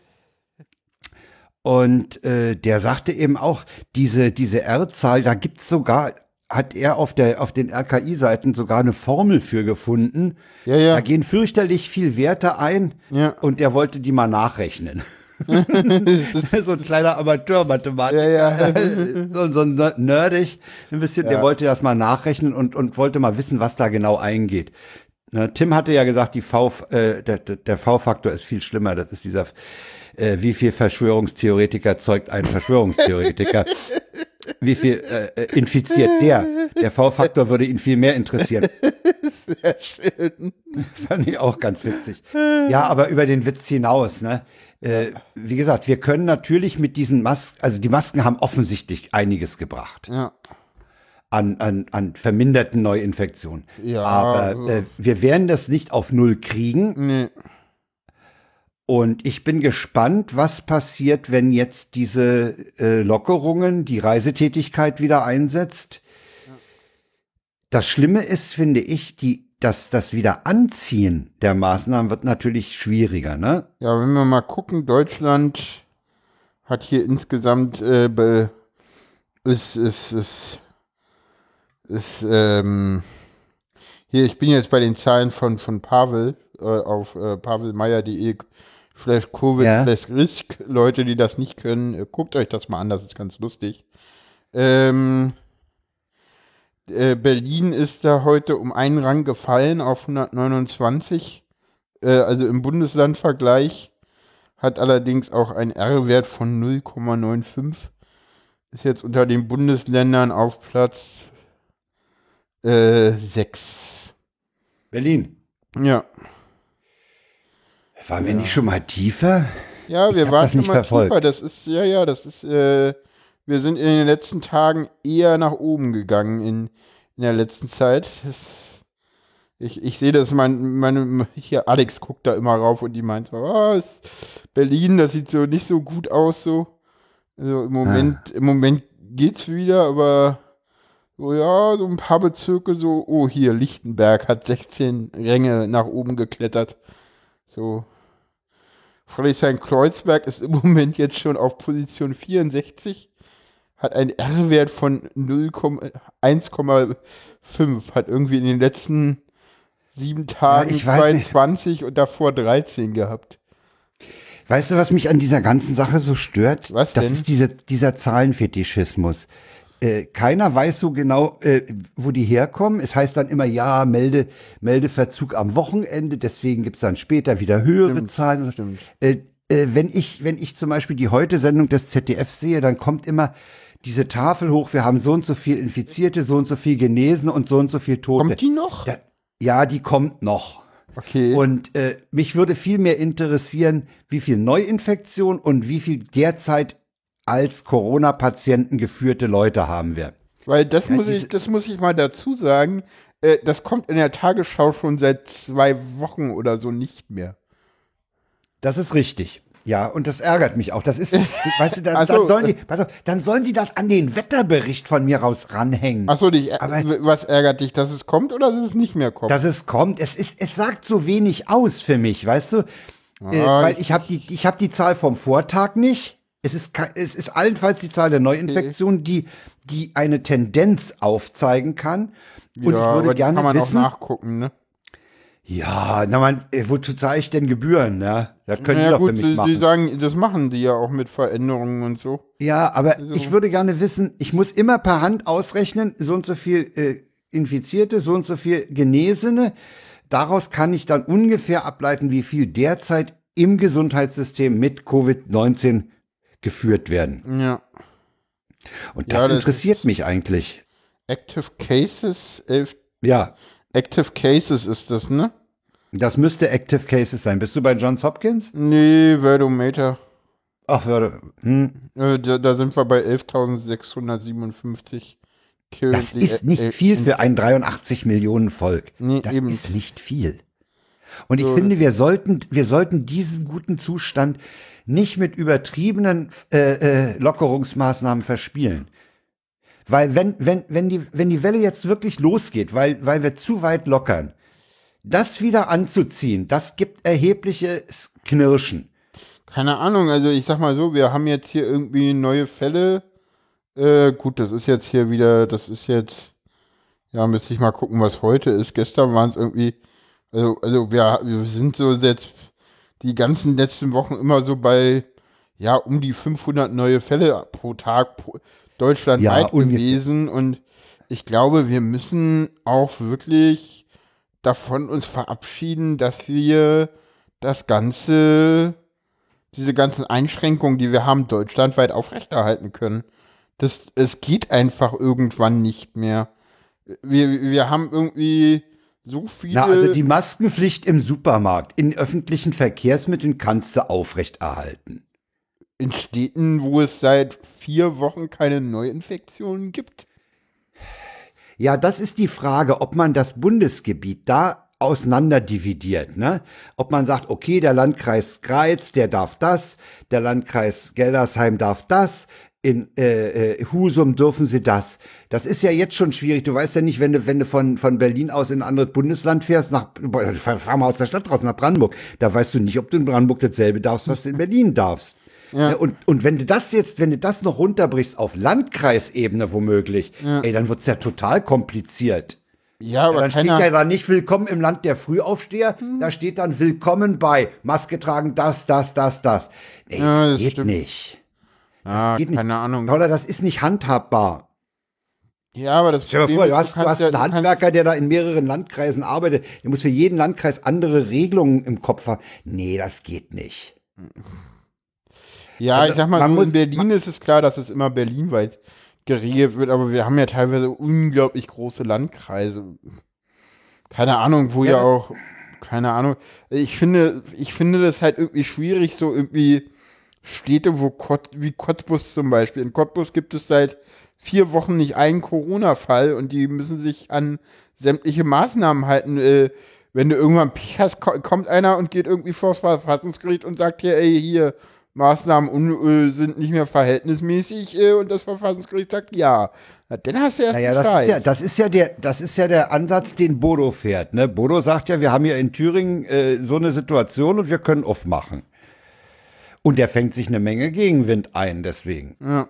und äh, der sagte eben auch, diese, diese R-Zahl, da gibt's sogar, hat er auf, der, auf den RKI-Seiten sogar eine Formel für gefunden. Ja, ja. Da gehen fürchterlich viel Werte ein Ja. und der wollte die mal nachrechnen. [laughs] so ein kleiner Amateur-Mathematiker. Ja, ja. [laughs] so, so nerdig ein bisschen, der Ja. wollte das mal nachrechnen und, und wollte mal wissen, was da genau eingeht. Ne, Tim hatte ja gesagt, die V, äh, der, der der V-Faktor ist viel schlimmer. Das ist dieser, äh, wie viel Verschwörungstheoretiker zeugt ein Verschwörungstheoretiker? [laughs] wie viel äh, äh, infiziert der? Der V-Faktor würde ihn viel mehr interessieren. Sehr schön. Fand ich auch ganz witzig. Ja, aber über den Witz hinaus, ne? Äh, wie gesagt, wir können natürlich mit diesen Masken, also die Masken haben offensichtlich einiges gebracht Ja. an, an, an verminderten Neuinfektionen. Ja. Aber äh, wir werden das nicht auf Null kriegen. Nee. Und ich bin gespannt, was passiert, wenn jetzt diese äh, Lockerungen, die Reisetätigkeit wieder einsetzt. Das Schlimme ist, finde ich, die, dass das Wiederanziehen der Maßnahmen wird natürlich schwieriger, ne? Ja, wenn wir mal gucken, Deutschland hat hier insgesamt äh, be, ist, ist, ist, ist, ähm, hier, ich bin jetzt bei den Zahlen von, von Pavel äh, auf äh, pavelmeier.de slash Covid Ja. slash Risk. Leute, die das nicht können, äh, guckt euch das mal an, das ist ganz lustig. Ähm, äh, Berlin ist da heute um einen Rang gefallen auf 129. Äh, also im Bundeslandvergleich hat allerdings auch einen R-Wert von 0,95. Ist jetzt unter den Bundesländern auf Platz äh, 6. Berlin. Ja. Waren wir nicht schon mal tiefer? Ja, wir waren schon mal verfolgt. tiefer. Das ist, ja, ja, das ist, äh, wir sind in den letzten Tagen eher nach oben gegangen in, in der letzten Zeit. Das, ich, ich sehe das, mein, meine, hier Alex guckt da immer rauf und die meint so, ah, ist Berlin, das sieht so nicht so gut aus, so. Also im Moment, im Moment geht's wieder, aber so, ja, so ein paar Bezirke so, oh, hier, Lichtenberg hat 16 Ränge nach oben geklettert. So, Friedrichshain-Kreuzberg ist im Moment jetzt schon auf Position 64, hat einen R-Wert von 0,1,5, hat irgendwie in den letzten sieben Tagen ich weiß nicht. 22 und davor 13 gehabt. Weißt du, was mich an dieser ganzen Sache so stört? Was das denn? ist diese, dieser Zahlenfetischismus. Äh, keiner weiß so genau, äh, wo die herkommen. Es heißt dann immer, ja, melde, Meldeverzug am Wochenende, deswegen gibt's dann später wieder höhere Zahlen. stimmt. Äh, äh, wenn ich, wenn ich zum Beispiel die Heute-Sendung des ZDF sehe, dann kommt immer diese Tafel hoch, wir haben so und so viel Infizierte, so und so viel Genesene und so und so viel Tote. Kommt die noch? Da, ja, die kommt noch. Okay. Und äh, mich würde viel mehr interessieren, wie viel Neuinfektion und wie viel derzeit als Corona-Patienten geführte Leute haben wir. Weil das Ja, muss ich, das muss ich mal dazu sagen. Äh, das kommt in der Tagesschau schon seit zwei Wochen oder so nicht mehr. Das ist richtig. Ja, und das ärgert mich auch. Das ist, [laughs] weißt du, dann, Ach so, dann sollen die, äh. pass auf, dann sollen die das an den Wetterbericht von mir raus ranhängen. Achso, Aber- was ärgert dich, dass es kommt oder dass es nicht mehr kommt? dass es kommt. Es ist, es sagt so wenig aus für mich, weißt du? äh, Ah, weil ich- ich habe die, ich habe die Zahl vom Vortag nicht. Es ist, es ist allenfalls die Zahl der Neuinfektionen, die, die eine Tendenz aufzeigen kann. Und ja, ich aber würde die gerne kann man wissen. auch nachgucken, ne? Ja, na man, äh, wozu zahle ich denn Gebühren? Ne? Das können Naja, die doch gut, für mich machen. sie sagen, das machen die ja auch mit Veränderungen und so. Ja, aber Also ich würde gerne wissen, ich muss immer per Hand ausrechnen, so und so viel äh, Infizierte, so und so viel Genesene. Daraus kann ich dann ungefähr ableiten, wie viel derzeit im Gesundheitssystem mit Covid-19 geführt werden. Ja. Und Ja, das das interessiert mich eigentlich. Active Cases, elf, Ja, Active Cases ist das, ne? das müsste Active Cases sein. Bist du bei Johns Hopkins? Nee, Verdometer. Ach, würde. Hm. Äh, da, da sind wir bei 11.657 Kills. Das ist nicht viel für ein 83 Millionen Volk. Nee, das eben. ist nicht viel. Und ich So. finde, wir sollten, wir sollten diesen guten Zustand nicht mit übertriebenen äh, äh, Lockerungsmaßnahmen verspielen. Weil wenn, wenn, wenn, die, wenn die Welle jetzt wirklich losgeht, weil, weil wir zu weit lockern, das wieder anzuziehen, das gibt erhebliches Knirschen. Keine Ahnung, also ich sag mal so, wir haben jetzt hier irgendwie neue Fälle. Äh, gut, das ist jetzt hier wieder, das ist jetzt, ja, müsste ich mal gucken, was heute ist. Gestern waren es irgendwie, also, also wir, wir sind so jetzt die ganzen letzten Wochen immer so bei, ja, um die 500 neue Fälle pro Tag pro, deutschlandweit Ja, gewesen. Und ich glaube, wir müssen auch wirklich davon uns verabschieden, dass wir das Ganze diese ganzen Einschränkungen, die wir haben, deutschlandweit aufrechterhalten können. Das, es geht einfach irgendwann nicht mehr. Wir, wir haben irgendwie so viele. Na, also die Maskenpflicht im Supermarkt, in öffentlichen Verkehrsmitteln kannst du aufrechterhalten. in Städten, wo es seit vier Wochen keine Neuinfektionen gibt. Ja, das ist die Frage, ob man das Bundesgebiet da auseinanderdividiert, ne? Ob man sagt, okay, der Landkreis Greiz, der darf das, der Landkreis Geldersheim darf das, in äh, äh, Husum dürfen sie das. Das ist ja jetzt schon schwierig. Du weißt ja nicht, wenn du, wenn du von, von Berlin aus in ein anderes Bundesland fährst, nach, fahr mal aus der Stadt raus nach Brandenburg, da weißt du nicht, ob du in Brandenburg dasselbe darfst, was du in Berlin darfst. Ja. Und, und wenn du das jetzt, wenn du das noch runterbrichst auf Landkreisebene womöglich, ey, dann wird's ja total kompliziert. Ja, aber Ja, dann steht ja da nicht Willkommen im Land der Frühaufsteher, da steht dann Willkommen bei Maske tragen, das, das, das, das. Ey, Ja, das, das geht stimmt. nicht. Ah, geht nicht. keine Ahnung. Oder das ist nicht handhabbar. Ja, aber das Stell dir mal vor, du ist, hast, du hast ja- einen Handwerker, der da in mehreren Landkreisen arbeitet, der muss für jeden Landkreis andere Regelungen im Kopf haben. Nee, das geht nicht. Ja, Also, ich sag mal, so muss- in Berlin ist es klar, dass es immer berlinweit geregelt wird, aber wir haben ja teilweise unglaublich große Landkreise. Keine Ahnung, wo ja, Ja. auch, keine Ahnung. Ich finde, ich finde das halt irgendwie schwierig, so irgendwie Städte, wo Kott, wie Cottbus zum Beispiel. In Cottbus gibt es seit vier Wochen nicht einen Corona-Fall und die müssen sich an sämtliche Maßnahmen halten. Äh, wenn du irgendwann Pech hast, ko kommt einer und geht irgendwie vor das Verfassungsgericht und sagt hier, ey, hier, Maßnahmen äh, sind nicht mehr verhältnismäßig äh, und das Verfassungsgericht sagt ja. Na, dann hast du erst Naja, das ist ja, das ist ja der, das ist ja der Ansatz, den Bodo fährt. Ne? Bodo sagt ja, wir haben hier in Thüringen äh, so eine Situation und wir können aufmachen. Und der fängt sich eine Menge Gegenwind ein, deswegen. Ja.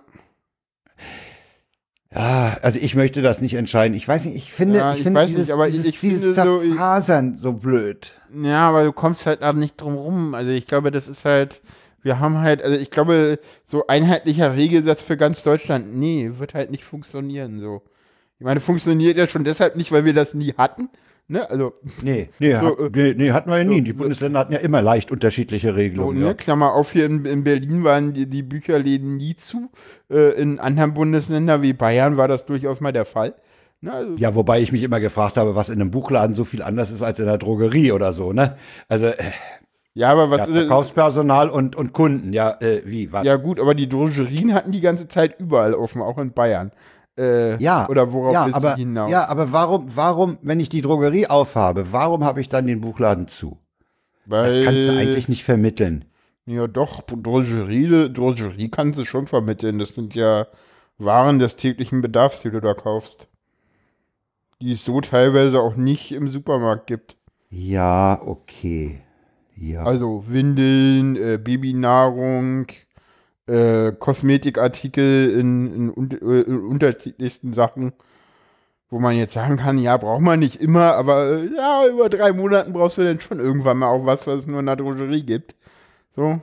Ja, also ich möchte das nicht entscheiden. Ich weiß nicht, ich finde, Ja, ich, ich finde dieses, nicht, aber ich- dieses, ich dieses finde so, ich- Zerfasern so blöd. Ja, aber du kommst halt auch nicht drum rum. Also ich glaube, das ist halt, wir haben halt, also ich glaube, so einheitlicher Regelsatz für ganz Deutschland, nee, wird halt nicht funktionieren so. Ich meine, funktioniert ja schon deshalb nicht, weil wir das nie hatten, Ne, also, Nee, nee, So, hat, äh, nee, nee, hatten wir ja nie. so, Die so- Bundesländer hatten ja immer leicht unterschiedliche so, Regelungen. ne, ja. Klammer auf, hier in, in Berlin waren die, die Bücherläden nie zu. Äh, in anderen Bundesländern wie Bayern war das durchaus mal der Fall. Ne, also, Ja, wobei ich mich immer gefragt habe, was in einem Buchladen so viel anders ist als in der Drogerie oder so, ne? Also äh, ja, aber was ja, äh, Verkaufspersonal und, und Kunden, ja, äh, wie, was? Ja, gut, aber die Drogerien hatten die ganze Zeit überall offen, auch in Bayern. Äh, Ja, Oder worauf ja, willst aber, du hinaus? Ja, aber warum, warum, wenn ich die Drogerie aufhabe, warum habe ich dann den Buchladen zu? Weil, Das kannst du eigentlich nicht vermitteln. Ja, doch, Drogerie, Drogerie kannst du schon vermitteln. Das sind ja Waren des täglichen Bedarfs, die du da kaufst. Die es so teilweise auch nicht im Supermarkt gibt. Ja, okay. Ja. Also Windeln, äh, Babynahrung, äh, Kosmetikartikel in, in, un- äh, in unterschiedlichsten Sachen, wo man jetzt sagen kann, ja, braucht man nicht immer, aber äh, ja, über drei Monaten brauchst du dann schon irgendwann mal auch was, was es nur in der Drogerie gibt. So,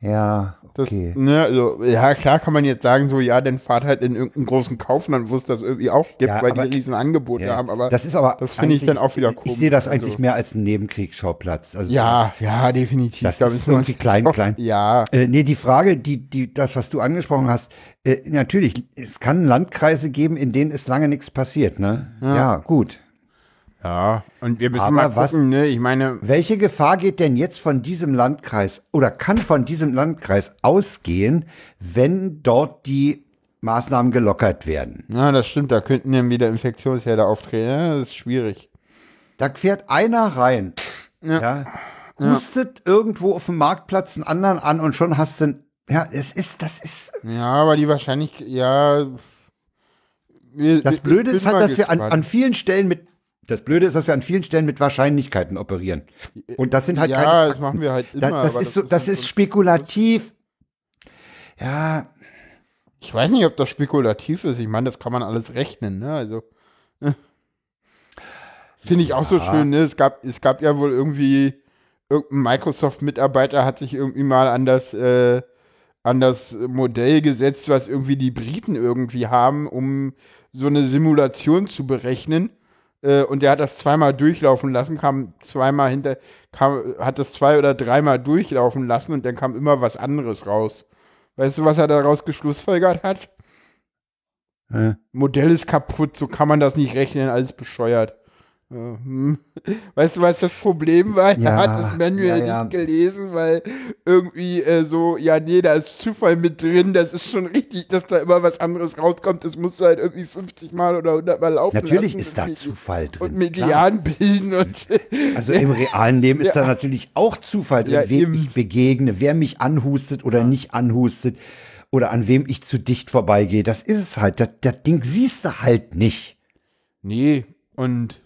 ja, das, okay. ne, also, ja, klar kann man jetzt sagen, so, ja, dann fahrt halt in irgendeinen großen Kaufland, wo es das irgendwie auch gibt, Ja, weil aber- die riesen Angebote Ja, haben, aber das ist aber. das finde ich dann auch wieder Ich komisch, sehe das also. eigentlich mehr als einen Nebenkriegsschauplatz. Also, ja, ja, definitiv. Das Da ist irgendwie klein, auch- klein. Ja, Äh, nee, die Frage, die, die, das, was du angesprochen hast, äh, natürlich, es kann Landkreise geben, in denen ist lange nichts passiert, ne? Ja, gut. Ja, und wir müssen Aber mal was- gucken, ne? Ich meine, Welche Gefahr geht denn jetzt von diesem Landkreis oder kann von diesem Landkreis ausgehen, wenn dort die Maßnahmen gelockert werden? na, das stimmt, da könnten dann wieder Infektionsherde auftreten. Ja, das ist schwierig. Da fährt einer rein, ja, hustet irgendwo auf dem Marktplatz einen anderen an und schon hast du, ja, es ist, das ist, Ja, aber die Wahrscheinlichkeit, ja. wir- das Blöde ist halt, dass wir an, an vielen Stellen mit, das Blöde ist, dass wir an vielen Stellen mit Wahrscheinlichkeiten operieren. Und das sind halt Ja, keine das machen wir halt immer. das, aber ist so, das ist spekulativ. Ja, Ich weiß nicht, ob das spekulativ ist. Ich meine, das kann man alles rechnen, ne? Also. äh. Finde ich auch so schön, ne? Es gab, es gab ja wohl irgendwie, irgendein Microsoft-Mitarbeiter hat sich irgendwie mal an das, äh, an das Modell gesetzt, was irgendwie die Briten irgendwie haben, um so eine Simulation zu berechnen. Äh, und der hat das zweimal durchlaufen lassen, kam zweimal hinter, kam, hat das zwei oder dreimal durchlaufen lassen und dann kam immer was anderes raus. Weißt du, was er daraus geschlussfolgert hat? äh, Modell ist kaputt, so kann man das nicht rechnen, alles bescheuert. Hm. Weißt du, was das Problem war? Ja, er hat das Manual ja, ja. nicht gelesen, weil irgendwie äh, so, ja, nee, da ist Zufall mit drin, das ist schon richtig, dass da immer was anderes rauskommt, das musst du halt irgendwie 50 Mal oder 100 Mal laufen natürlich lassen ist da und- Zufall Und drin. klar. Median bilden und Also im realen Leben ist [laughs] da natürlich auch Zufall drin, wem eben. ich begegne, wer mich anhustet oder nicht anhustet oder an wem ich zu dicht vorbeigehe. Das ist es halt. Das, das Ding siehst du halt nicht. Nee, und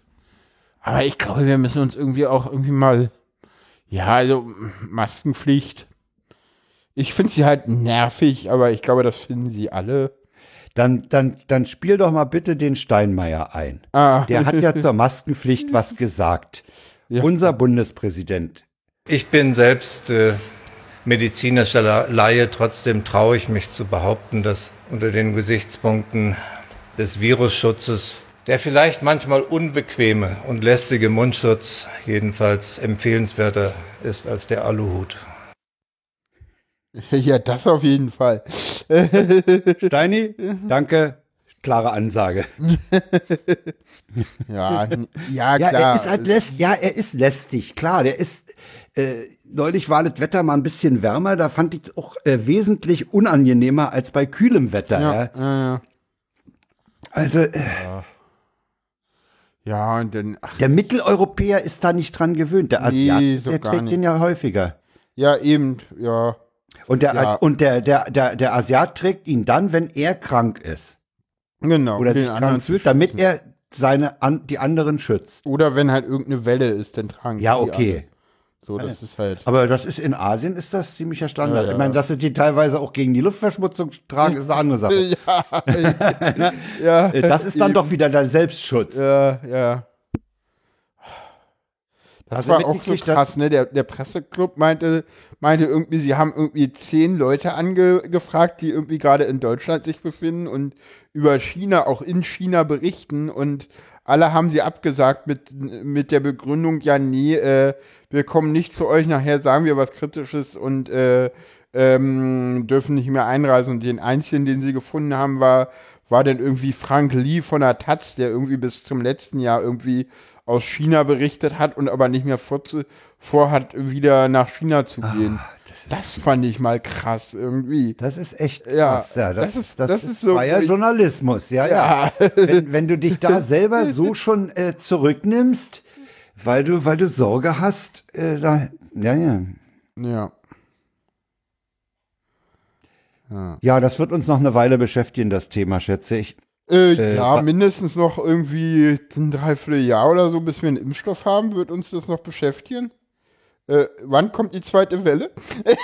aber ich glaube, wir müssen uns irgendwie auch irgendwie mal, ja, also Maskenpflicht. Ich finde sie halt nervig, aber ich glaube, das finden sie alle. Dann, dann, dann spiel doch mal bitte den Steinmeier ein. Ah, Der hat ja zur Maskenpflicht was [laughs] gesagt. Ja. Unser Bundespräsident. Ich bin selbst äh, medizinischer Laie, trotzdem traue ich mich zu behaupten, dass unter den Gesichtspunkten des Virusschutzes der vielleicht manchmal unbequeme und lästige Mundschutz jedenfalls empfehlenswerter ist als der Aluhut. [laughs] ja, das auf jeden Fall. [laughs] Steini, danke. Klare Ansage. [laughs] Ja, ja, Ja, klar. er ist halt lässt, ja, er ist lästig, klar. Der ist, äh, neulich war das Wetter mal ein bisschen wärmer, da fand ich auch äh, wesentlich unangenehmer als bei kühlem Wetter. ja, Ja. ja, ja. Also äh, ja, und dann, ach, der Mitteleuropäer ist da nicht dran gewöhnt. Der Nee, Asiat, so der trägt nicht. den ja häufiger. ja, eben, ja. Und der, Ja. und der, der, der, der Asiat trägt ihn dann, wenn er krank ist Genau. oder sich krank fühlt, damit er seine an, die anderen schützt. Oder wenn halt irgendeine Welle ist, dann tragen Ja, okay. So, das ist halt. Aber das ist in Asien ist das ziemlicher Standard. Ja, ja. Ich meine, dass sie die teilweise auch gegen die Luftverschmutzung tragen, ist eine andere Sache. [laughs] ja, [laughs] ja, Das ist dann eben. doch wieder der Selbstschutz. Ja, ja. Das Also war auch so krass, ne? Der, der Presseclub meinte, meinte irgendwie, sie haben irgendwie zehn Leute angefragt, die irgendwie gerade in Deutschland sich befinden und über China, auch in China berichten und alle haben sie abgesagt mit, mit der Begründung, ja, nee, äh, wir kommen nicht zu euch, nachher sagen wir was Kritisches und äh, ähm, dürfen nicht mehr einreisen. Und den einzigen, den sie gefunden haben, war, war dann irgendwie Frank Lee von der Taz, der irgendwie bis zum letzten Jahr irgendwie aus China berichtet hat und aber nicht mehr vorhat, wieder nach China zu gehen. das, ist, das fand ich mal krass irgendwie. das ist echt Ja, krass. Ja, das, das ist- das, das ist, ist so freier Journalismus. Ja, ja. wenn, wenn du dich [laughs] da selber so schon äh, zurücknimmst, weil du, weil du Sorge hast, äh, da, ja, ja. Ja. Ja, das wird uns noch eine Weile beschäftigen, das Thema, schätze ich. Äh, Äh, ja, mindestens noch irgendwie ein Dreivierteljahr oder so, bis wir einen Impfstoff haben, wird uns das noch beschäftigen. Äh, wann kommt die zweite Welle? [laughs]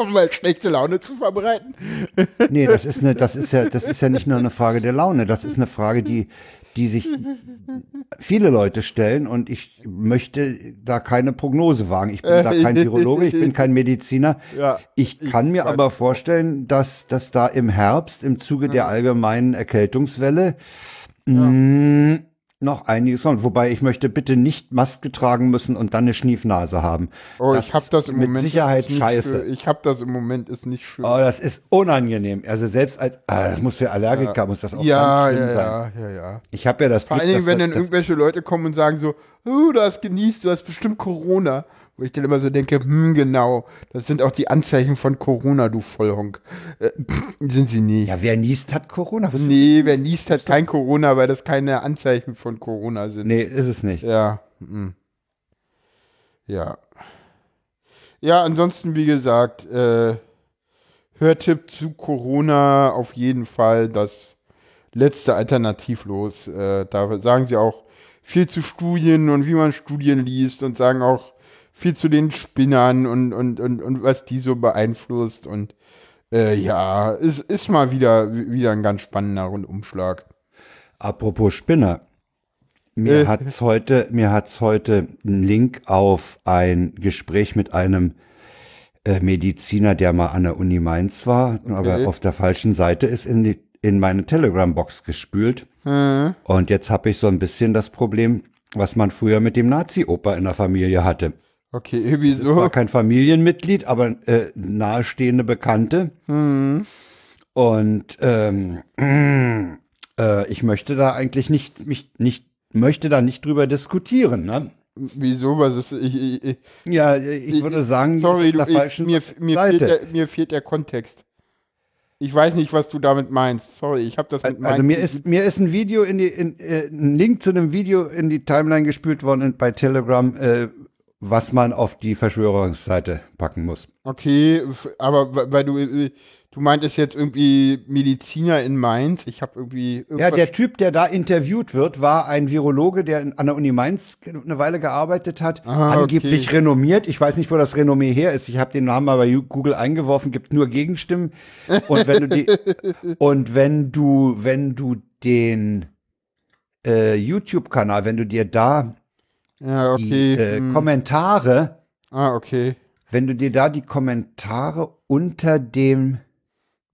um mal schlechte Laune zu verbreiten. Nee, das ist eine, das ist ja, das ist ja nicht nur eine Frage der Laune, das ist eine Frage, die, die sich viele Leute stellen und ich möchte da keine Prognose wagen. Ich bin da kein [laughs] Virologe, ich bin kein Mediziner. Ja, ich kann mir aber vorstellen, dass, dass da im Herbst im Zuge der allgemeinen Erkältungswelle mh, noch einiges kommt. Wobei ich möchte bitte nicht Maske tragen müssen und dann eine Schniefnase haben. Oh, ich habe das im mit Moment. Sicherheit scheiße. Schön. Ich habe das im Moment ist nicht schön. Oh, das ist unangenehm. Also selbst als, ah, das muss für Allergiker, muss das auch ja, ganz schlimm ja, sein. ja, ja, ja. Ich habe ja das Vor allen Dingen, wenn dann irgendwelche Leute kommen und sagen so, oh, du hast genießt, du hast bestimmt Corona. Wo ich dann immer so denke, hm, genau, das sind auch die Anzeichen von Corona, du Vollhonk. Äh, sind sie nicht. ja, wer niest, hat Corona. Was- Nee, wer liest, hat kein Corona, weil das keine Anzeichen von Corona sind. Nee, ist es nicht. Ja. mm. Ja. Ja, ansonsten, wie gesagt, äh, Hörtipp zu Corona auf jeden Fall das letzte Alternativlos. Äh, da sagen sie auch viel zu Studien und wie man Studien liest und sagen auch viel zu den Spinnern und, und, und, und was die so beeinflusst. Und äh, ja, es ist mal wieder, wieder ein ganz spannender Rundumschlag. Apropos Spinner. Mir Äh. hat's heute, mir hat's heute einen Link auf ein Gespräch mit einem äh, Mediziner, der mal an der Uni Mainz war, aber auf der falschen Seite ist in die, in meine Telegram-Box gespült. Hm. Und jetzt habe ich so ein bisschen das Problem, was man früher mit dem Nazi-Opa in der Familie hatte. Okay, [laughs] wieso? war kein Familienmitglied, aber äh, nahestehende Bekannte. Und ähm, [clears throat] äh, ich möchte da eigentlich nicht, mich nicht, möchte da nicht drüber diskutieren. Ne? Wieso? Was ist. Ich, ich, ich, Ja, ich würde sagen, sorry, du, mir, mir, fehlt der, mir fehlt der Kontext. Ich weiß nicht, was du damit meinst. Sorry, ich habe das mit also mir ist mir ist ein Video in die in, äh, ein Link zu einem Video in die Timeline gespült worden bei Telegram, äh, was man auf die Verschwörungsseite packen muss. Okay, aber weil du. äh, Du meintest jetzt irgendwie Mediziner in Mainz. Ich habe irgendwie. Ja, der Typ, der da interviewt wird, war ein Virologe, der an der Uni Mainz eine Weile gearbeitet hat, Ah, angeblich okay. renommiert. Ich weiß nicht, wo das Renommee her ist. Ich habe den Namen mal bei Google eingeworfen, gibt nur Gegenstimmen. Und wenn du die [laughs] und wenn du wenn du den äh, YouTube-Kanal, wenn du dir da Ja, die okay. äh, hm. Kommentare, ah, okay. wenn du dir da die Kommentare unter dem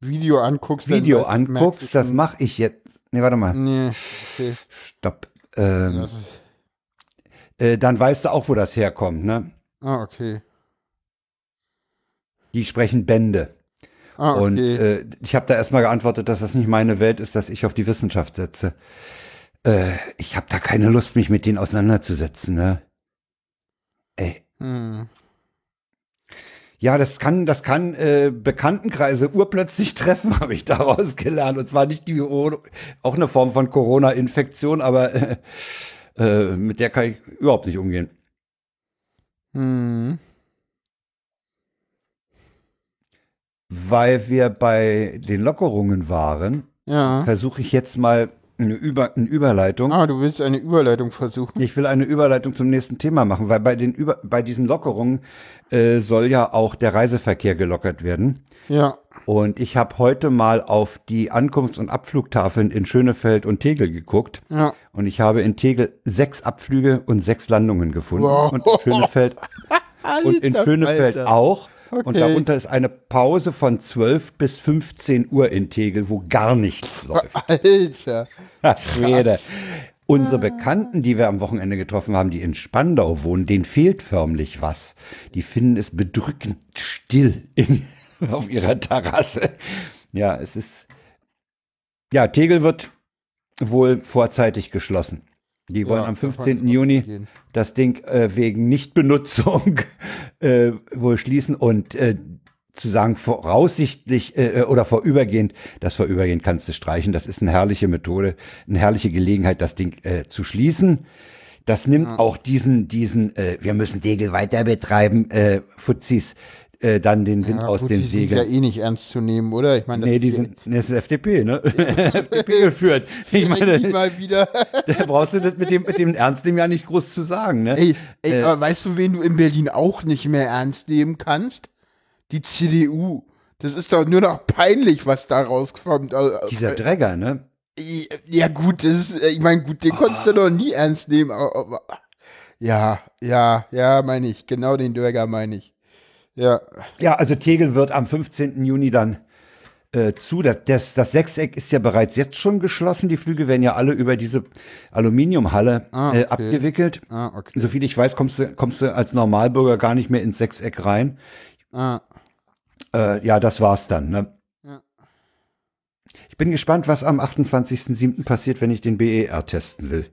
Video anguckst. Video anguckst, das mache ich jetzt. Nee, warte mal. Nee, okay. Stopp. Ähm, äh, dann weißt du auch, wo das herkommt, ne? ah, okay. Die sprechen Bände. Ah, okay. Und äh, ich habe da erstmal geantwortet, dass das nicht meine Welt ist, dass ich auf die Wissenschaft setze. Äh, ich habe da keine Lust, mich mit denen auseinanderzusetzen, ne? Ey. hm. Ja, das kann, das kann äh, Bekanntenkreise urplötzlich [laughs] treffen, habe ich daraus gelernt. Und zwar nicht die auch eine Form von Corona-Infektion, aber äh, äh, mit der kann ich überhaupt nicht umgehen. Hm. Weil wir bei den Lockerungen waren, Ja. versuche ich jetzt mal eine, Über eine Überleitung. Ah, du willst eine Überleitung versuchen? Ich will eine Überleitung zum nächsten Thema machen, weil bei, den Über bei diesen Lockerungen äh, soll ja auch der Reiseverkehr gelockert werden. Ja. Und ich habe heute mal auf die Ankunfts- und Abflugtafeln in Schönefeld und Tegel geguckt. Ja. Und ich habe in Tegel sechs Abflüge und sechs Landungen gefunden. Wow. Und in Schönefeld, [laughs] und in Schönefeld Alter. auch. Und Okay. darunter ist eine Pause von 12 bis 15 Uhr in Tegel, wo gar nichts [laughs] läuft. Alter. [laughs] Ach, Schwede. Unsere Bekannten, die wir am Wochenende getroffen haben, die in Spandau wohnen, denen fehlt förmlich was. Die finden es bedrückend still in, [laughs] auf ihrer Terrasse. Ja, es ist. Ja, Tegel wird wohl vorzeitig geschlossen. Die wollen Ja, am davon 15. ist Juni das Ding äh, wegen Nichtbenutzung [laughs] äh, wohl schließen und äh, zu sagen, voraussichtlich äh, oder vorübergehend, das vorübergehend kannst du streichen, das ist eine herrliche Methode, eine herrliche Gelegenheit, das Ding äh, zu schließen. Das nimmt auch diesen, diesen, äh, wir müssen Degel weiter betreiben, äh, Fuzis, äh, dann den Wind Ja, aus gut, den die sind ja Segeln. eh nicht ernst zu nehmen, oder? Ich meine, Nee, die ist sind, nee, das ist FDP, ne? [laughs] [laughs] FDP geführt. [laughs] Ich meine, mal wieder. da brauchst du das mit dem, mit dem Ernst nehmen ja nicht groß zu sagen, ne? Ey, ey Äh, aber weißt du, wen du in Berlin auch nicht mehr ernst nehmen kannst? Die CDU. Das ist doch nur noch peinlich, was da rauskommt. Dieser äh, Dregger, ne? ja, gut, das ist, äh, ich meine, gut, den konntest du doch nie ernst nehmen. Aber, aber, ja, ja, ja, meine ich. Genau den Dörger meine ich. Ja. Ja, also Tegel wird am 15. Juni dann äh, zu. Das, das, das Sechseck ist ja bereits jetzt schon geschlossen. Die Flüge werden ja alle über diese Aluminiumhalle Ah, äh, okay. abgewickelt. Ah, okay. Soviel ich weiß, kommst du, kommst du als Normalbürger gar nicht mehr ins Sechseck rein. Ah, Äh, ja, das war's dann. Ne? Ja. Ich bin gespannt, was am 28.07. passiert, wenn ich den BER testen will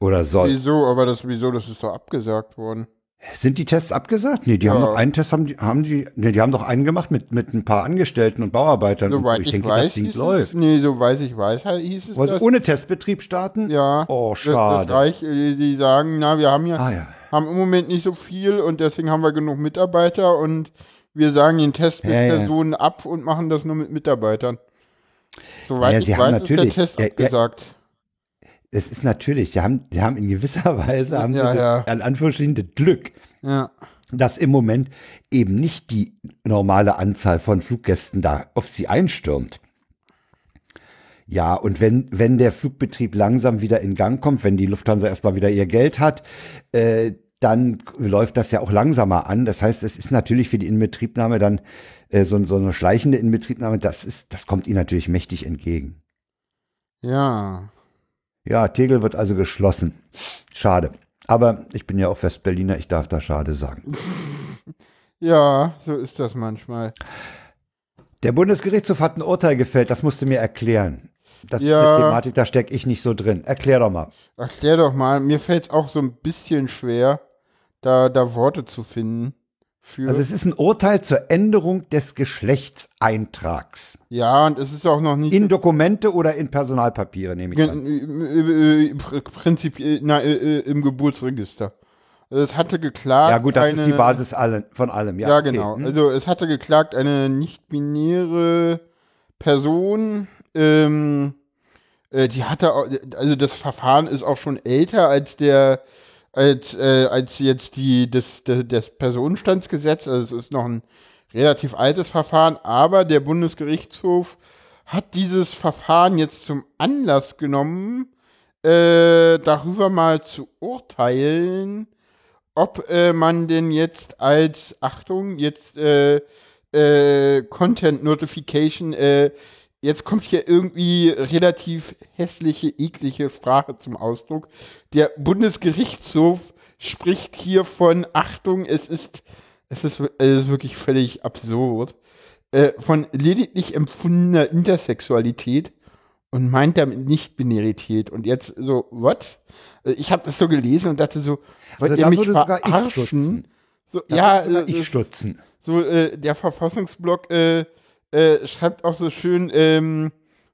oder soll. wieso? Aber das, wieso? Das ist doch abgesagt worden. Sind die Tests abgesagt? Nee, die haben Ja. noch einen Test, haben die, haben die, nee, die haben doch einen gemacht mit, mit ein paar Angestellten und Bauarbeitern. und so. Soweit Ich ich, denke, weiß, das Ding läuft. Nee, so weiß ich weiß, halt hieß es das. ohne Testbetrieb starten? Ja. Oh, Das, das schade. reicht. äh, Sie sagen, na, wir haben ja, Ah ja. haben im Moment nicht so viel und deswegen haben wir genug Mitarbeiter und wir sagen den Test mit Ja. Personen ab und machen das nur mit Mitarbeitern. Soweit ich haben weiß, natürlich- ist der Test abgesagt. Es ist natürlich, die haben, die haben in gewisser [laughs] Weise, haben Ja, sie ja. An Anführungsstrichen das Glück, Ja. dass im Moment eben nicht die normale Anzahl von Fluggästen da auf sie einstürmt. Ja, und wenn, wenn der Flugbetrieb langsam wieder in Gang kommt, wenn die Lufthansa erstmal wieder ihr Geld hat, äh, dann läuft das ja auch langsamer an. Das heißt, es ist natürlich für die Inbetriebnahme dann äh, so, so eine schleichende Inbetriebnahme, das ist, das kommt ihnen natürlich mächtig entgegen. Ja. Ja, Tegel wird also geschlossen. Schade. Aber ich bin ja auch Westberliner, ich darf da schade sagen. [laughs] Ja, so ist das manchmal. Der Bundesgerichtshof hat ein Urteil gefällt, das musst du mir erklären. Das ist Ja. eine Thematik, da stecke ich nicht so drin. Erklär doch mal. Erklär doch mal, mir fällt es auch so ein bisschen schwer, da, da Worte zu finden. Für. Also es ist ein Urteil zur Änderung des Geschlechtseintrags. ja, und es ist auch noch nicht In Dokumente oder in Personalpapiere, nehme ich an. Äh, äh, pr- prinzipiell na, äh, äh, im Geburtsregister. Also Es hatte geklagt. Ja gut, das eine, ist die Basis allen, von allem. Ja, Ja, okay. genau. Hm. Also es hatte geklagt eine nicht-binäre Person, ähm, äh, die hatte, also das Verfahren ist auch schon älter als der, als, äh, als jetzt die, das, das, das Personenstandsgesetz, also es ist noch ein relativ altes Verfahren, aber der Bundesgerichtshof hat dieses Verfahren jetzt zum Anlass genommen, äh, darüber mal zu urteilen, ob äh, man denn jetzt als, Achtung, jetzt äh, äh, Content Notification, äh, jetzt kommt hier irgendwie relativ hässliche, eklige Sprache zum Ausdruck. Der Bundesgerichtshof spricht hier von, Achtung, es ist, es ist, es ist wirklich völlig absurd, äh, von lediglich empfundener Intersexualität und meint damit Nicht-Binarität. Und jetzt so, what? Äh, Ich habe das so gelesen und dachte so, wollt Also ihr mich würde sogar ich verarschen? stutzen. So, ja, äh, ich stutzen. so äh, der Verfassungsblock äh, äh, schreibt auch so schön, ähm,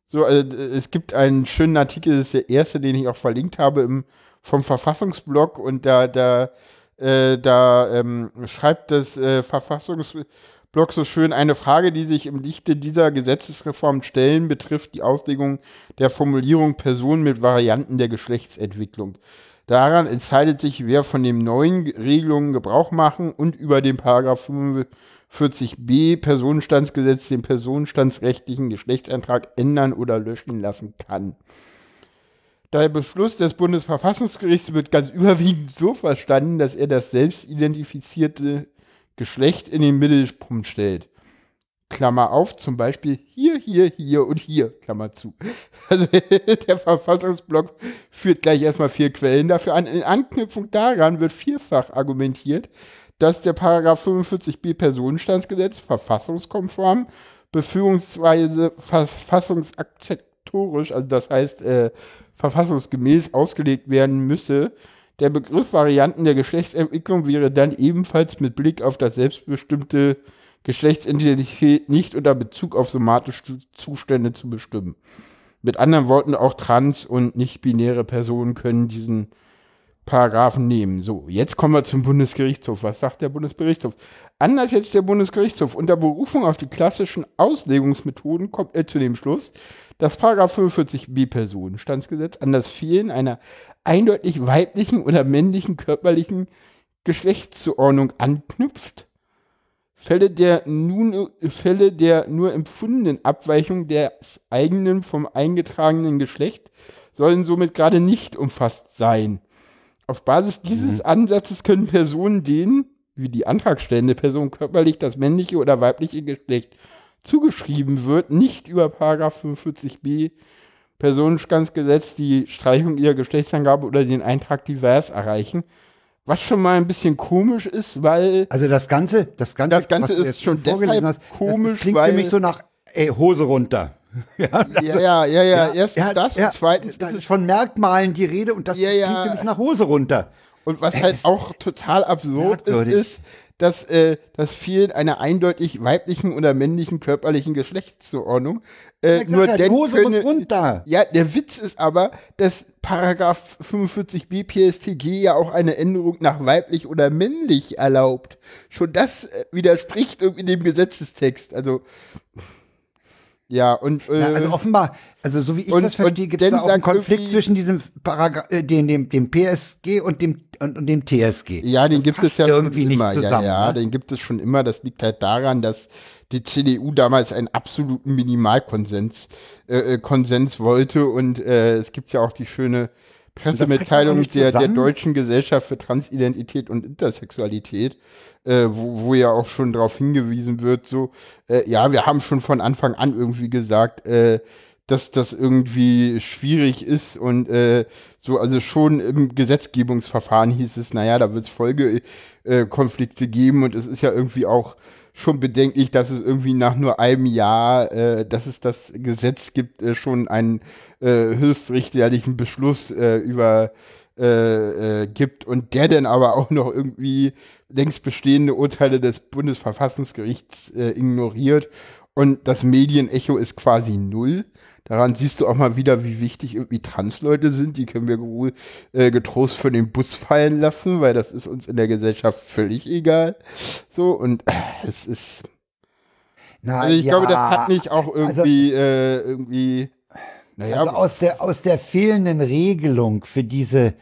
so, äh, es gibt einen schönen Artikel, das ist der erste, den ich auch verlinkt habe im, vom Verfassungsblock und da, da, äh, da ähm, schreibt das äh, Block so schön, eine Frage, die sich im Lichte dieser Gesetzesreform stellen, betrifft die Auslegung der Formulierung Personen mit Varianten der Geschlechtsentwicklung. Daran entscheidet sich, wer von den neuen Regelungen Gebrauch machen und über den Paragraph 45b Personenstandsgesetz den personenstandsrechtlichen Geschlechtseintrag ändern oder löschen lassen kann. Der Beschluss des Bundesverfassungsgerichts wird ganz überwiegend so verstanden, dass er das selbstidentifizierte Geschlecht in den Mittelpunkt stellt. Klammer auf, zum Beispiel hier, hier, hier und hier, Klammer zu. [laughs] Also der Verfassungsblock führt gleich erstmal vier Quellen dafür an. In Anknüpfung daran wird vielfach argumentiert, dass der Paragraph 45b Personenstandsgesetz verfassungskonform befügungsweise verfassungsakzeptorisch, also das heißt äh, verfassungsgemäß ausgelegt werden müsse. Der Begriff Varianten der Geschlechtsentwicklung wäre dann ebenfalls mit Blick auf das selbstbestimmte Geschlechtsidentität nicht unter Bezug auf somatische Zustände zu bestimmen. Mit anderen Worten, auch trans- und nicht-binäre Personen können diesen Paragraphen nehmen. So, jetzt kommen wir zum Bundesgerichtshof. Was sagt der Bundesgerichtshof? Anders jetzt der Bundesgerichtshof. Unter Berufung auf die klassischen Auslegungsmethoden kommt er zu dem Schluss, das Paragraph 45b Personenstandsgesetz an das Fehlen einer eindeutig weiblichen oder männlichen körperlichen Geschlechtszuordnung anknüpft. Fälle der, nun, Fälle der nur empfundenen Abweichung des eigenen vom eingetragenen Geschlecht sollen somit gerade nicht umfasst sein. Auf Basis dieses mhm. Ansatzes können Personen, denen, wie die antragstellende Person, körperlich das männliche oder weibliche Geschlecht zugeschrieben wird, nicht über Paragraph 45b Personenstandsgesetz die Streichung ihrer Geschlechtsangabe oder den Eintrag divers erreichen. Was schon mal ein bisschen komisch ist, weil. Also das Ganze, das Ganze, das Ganze ist schon deshalb hast, komisch, das klingt weil. nämlich so nach, ey, Hose runter. [laughs] Ja, also, ja, ja, ja, ja, Erstens ja, das ja, und zweitens. Da ist von Merkmalen die Rede und das ja, klingt nämlich nach Hose runter. Und was halt auch total absurd ist, ist, dass äh, das Fehlen einer eindeutig weiblichen oder männlichen körperlichen Geschlechtszuordnung äh, nur ja, denn könne, runter. Ja, der Witz ist aber, dass Paragraph 45b PSTG ja auch eine Änderung nach weiblich oder männlich erlaubt. Schon das äh, widerspricht irgendwie dem Gesetzestext. Also ja, und äh, Na, also offenbar, also so wie ich und, das verstehe, gibt es da auch einen Konflikt zwischen diesem Paragraph, äh, dem, dem, dem PSG und dem und, und dem TSG. Ja, den das gibt es ja irgendwie immer. nicht zusammen. Ja, ja ne? den gibt es schon immer. Das liegt halt daran, dass die CDU damals einen absoluten Minimalkonsens äh, äh, Konsens wollte und äh, es gibt ja auch die schöne Pressemitteilung der, der Deutschen Gesellschaft für Transidentität und Intersexualität, äh, wo, wo ja auch schon darauf hingewiesen wird, so, äh, ja, wir haben schon von Anfang an irgendwie gesagt, äh, dass das irgendwie schwierig ist und äh, so, also schon im Gesetzgebungsverfahren hieß es, naja, da wird es Folgekonflikte äh, geben und es ist ja irgendwie auch schon bedenklich, dass es irgendwie nach nur einem Jahr, äh, dass es das Gesetz gibt, äh, schon einen äh, höchstrichterlichen Beschluss äh, über äh, äh, gibt und der dann aber auch noch irgendwie längst bestehende Urteile des Bundesverfassungsgerichts äh, ignoriert und das Medienecho ist quasi null. Daran siehst du auch mal wieder, wie wichtig irgendwie Transleute sind. Die können wir äh, getrost für den Bus fallen lassen, weil das ist uns in der Gesellschaft völlig egal. So, und äh, es ist. Na, also ich ja, glaube, das hat nicht auch also irgendwie, also, äh, irgendwie naja, also aus der, aus der fehlenden Regelung für diese,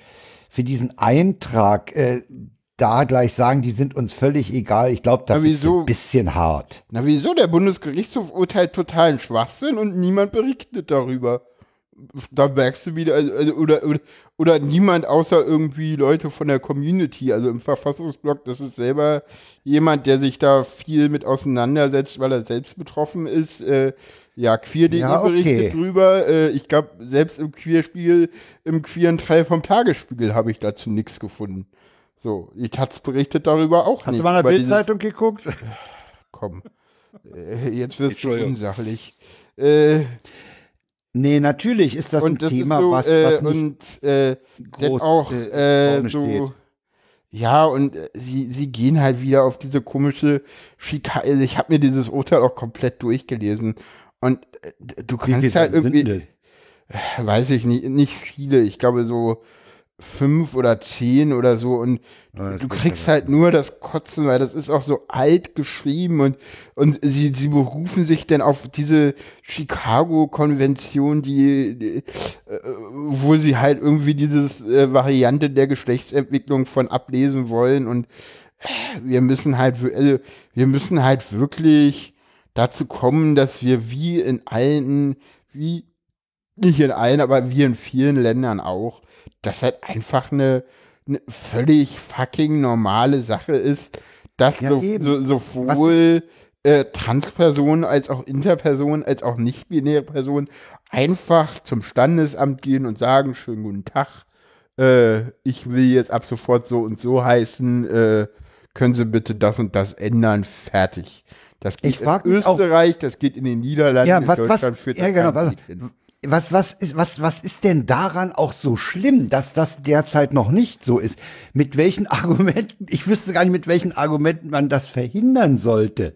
für diesen Eintrag, äh, da gleich sagen, die sind uns völlig egal. Ich glaube, da ist ein bisschen hart. Na wieso? Der Bundesgerichtshof urteilt totalen Schwachsinn und niemand berichtet darüber. Da merkst du wieder, also, also, oder, oder, oder niemand außer irgendwie Leute von der Community. Also im Verfassungsblock, das ist selber jemand, der sich da viel mit auseinandersetzt, weil er selbst betroffen ist. Äh, ja, queer.de ja, okay. berichtet drüber. Äh, ich glaube, selbst im Queerspiegel, im queeren Teil vom Tagesspiegel habe ich dazu nichts gefunden. So, die Taz berichtet darüber auch Hast nicht. Hast du mal in der Bildzeitung geguckt? Komm, äh, jetzt wirst du unsachlich. Äh, nee, natürlich ist das ein das Thema, so, was, äh, was nicht und äh, groß auch äh, äh so. Ja, und äh, sie, sie gehen halt wieder auf diese komische Schikane. Also ich habe mir dieses Urteil auch komplett durchgelesen und äh, du kannst halt irgendwie, weiß ich nicht, nicht viele. Ich glaube so fünf oder zehn oder so und Ja, du kriegst halt nur das Kotzen, weil das ist auch so alt geschrieben und, und sie, sie berufen sich dann auf diese Chicago-Konvention, die, die äh, wo sie halt irgendwie dieses äh, Variante der Geschlechtsentwicklung von ablesen wollen und äh, wir müssen halt, also, wir müssen halt wirklich dazu kommen, dass wir wie in allen, wie nicht in allen, aber wie in vielen Ländern auch, das halt einfach eine, eine völlig fucking normale Sache ist, dass Ja, so, so, sowohl äh, Transpersonen als auch Interpersonen als auch nicht-binäre Personen einfach zum Standesamt gehen und sagen, schönen guten Tag, äh, ich will jetzt ab sofort so und so heißen, äh, können Sie bitte das und das ändern, fertig. Das geht Ich in mich auch- Österreich, das geht in den Niederlanden, Ja, in was, was, Deutschland führt ja, das genau, gar was, hin. Was, was, ist, was, was ist denn daran auch so schlimm, dass das derzeit noch nicht so ist? Mit welchen [laughs] Argumenten, ich wüsste gar nicht, mit welchen Argumenten man das verhindern sollte.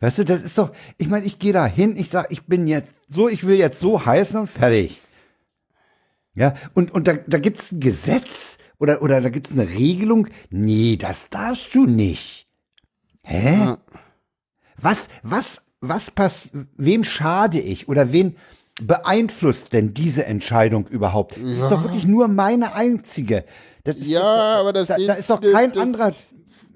Weißt du, das ist doch, ich meine, ich gehe da hin, ich sage, ich bin jetzt so, ich will jetzt so heißen und fertig. Ja, und, und da, da gibt's ein Gesetz oder, oder da gibt's eine Regelung. Nee, das darfst du nicht. Hä? Ja. Was, was, was pass, wem schade ich oder wen beeinflusst denn diese Entscheidung überhaupt? Das ist doch wirklich nur meine einzige. Ja, aber das da, da ist doch kein anderer.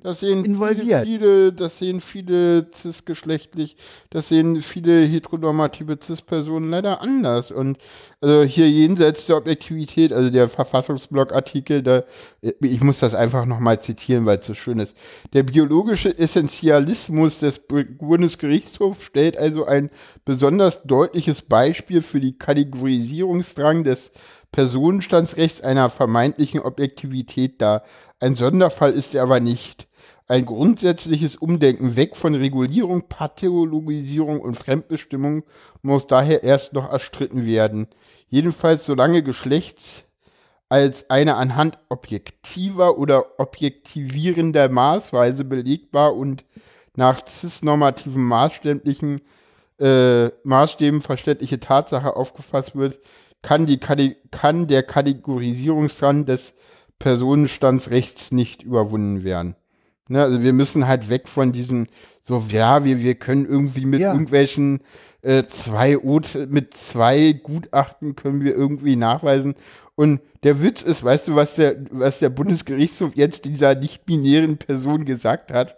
Das sehen involviert. Viele, das sehen viele cisgeschlechtlich, das sehen viele heteronormative cis-Personen leider anders. Und also hier jenseits der Objektivität, also der Verfassungsblog-Artikel, da, ich muss das einfach nochmal zitieren, weil es so schön ist. Der biologische Essentialismus des Bu- Bundesgerichtshofs stellt also ein besonders deutliches Beispiel für die Kategorisierungsdrang des Personenstandsrechts einer vermeintlichen Objektivität dar. Ein Sonderfall ist er aber nicht. Ein grundsätzliches Umdenken weg von Regulierung, Pathologisierung und Fremdbestimmung muss daher erst noch erstritten werden. Jedenfalls solange Geschlechts als eine anhand objektiver oder objektivierender Maßweise belegbar und nach cisnormativen äh, Maßstäben verständliche Tatsache aufgefasst wird, kann, die kann der Kategorisierungsrand des Personenstandsrechts nicht überwunden werden. Ne, also wir müssen halt weg von diesem, so, ja, wir, wir können irgendwie mit Ja. irgendwelchen äh, zwei Ot mit zwei Gutachten können wir irgendwie nachweisen. Und der Witz ist, weißt du, was der, was der Bundesgerichtshof jetzt dieser nicht-binären Person gesagt hat?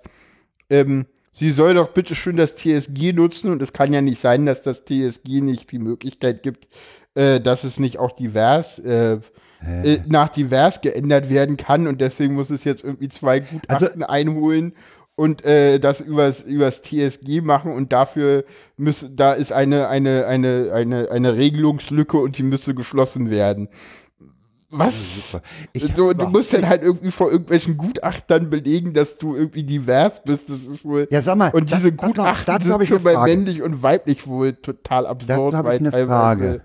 Ähm, sie soll doch bitte schön das TSG nutzen und es kann ja nicht sein, dass das TSG nicht die Möglichkeit gibt, äh, dass es nicht auch divers äh, äh, nach divers geändert werden kann und deswegen muss es jetzt irgendwie zwei Gutachten einholen und äh, das übers, übers TSG machen und dafür müsse, da ist eine, eine, eine, eine, eine Regelungslücke und die müsse geschlossen werden. Was? Ich so, du musst dann halt irgendwie vor irgendwelchen Gutachtern belegen, dass du irgendwie divers bist. Das ist wohl. Ja, sag mal, und das- diese mal, Gutachten hab sind schon bei männlich und weiblich wohl total absurd, weil eine teilweise Frage.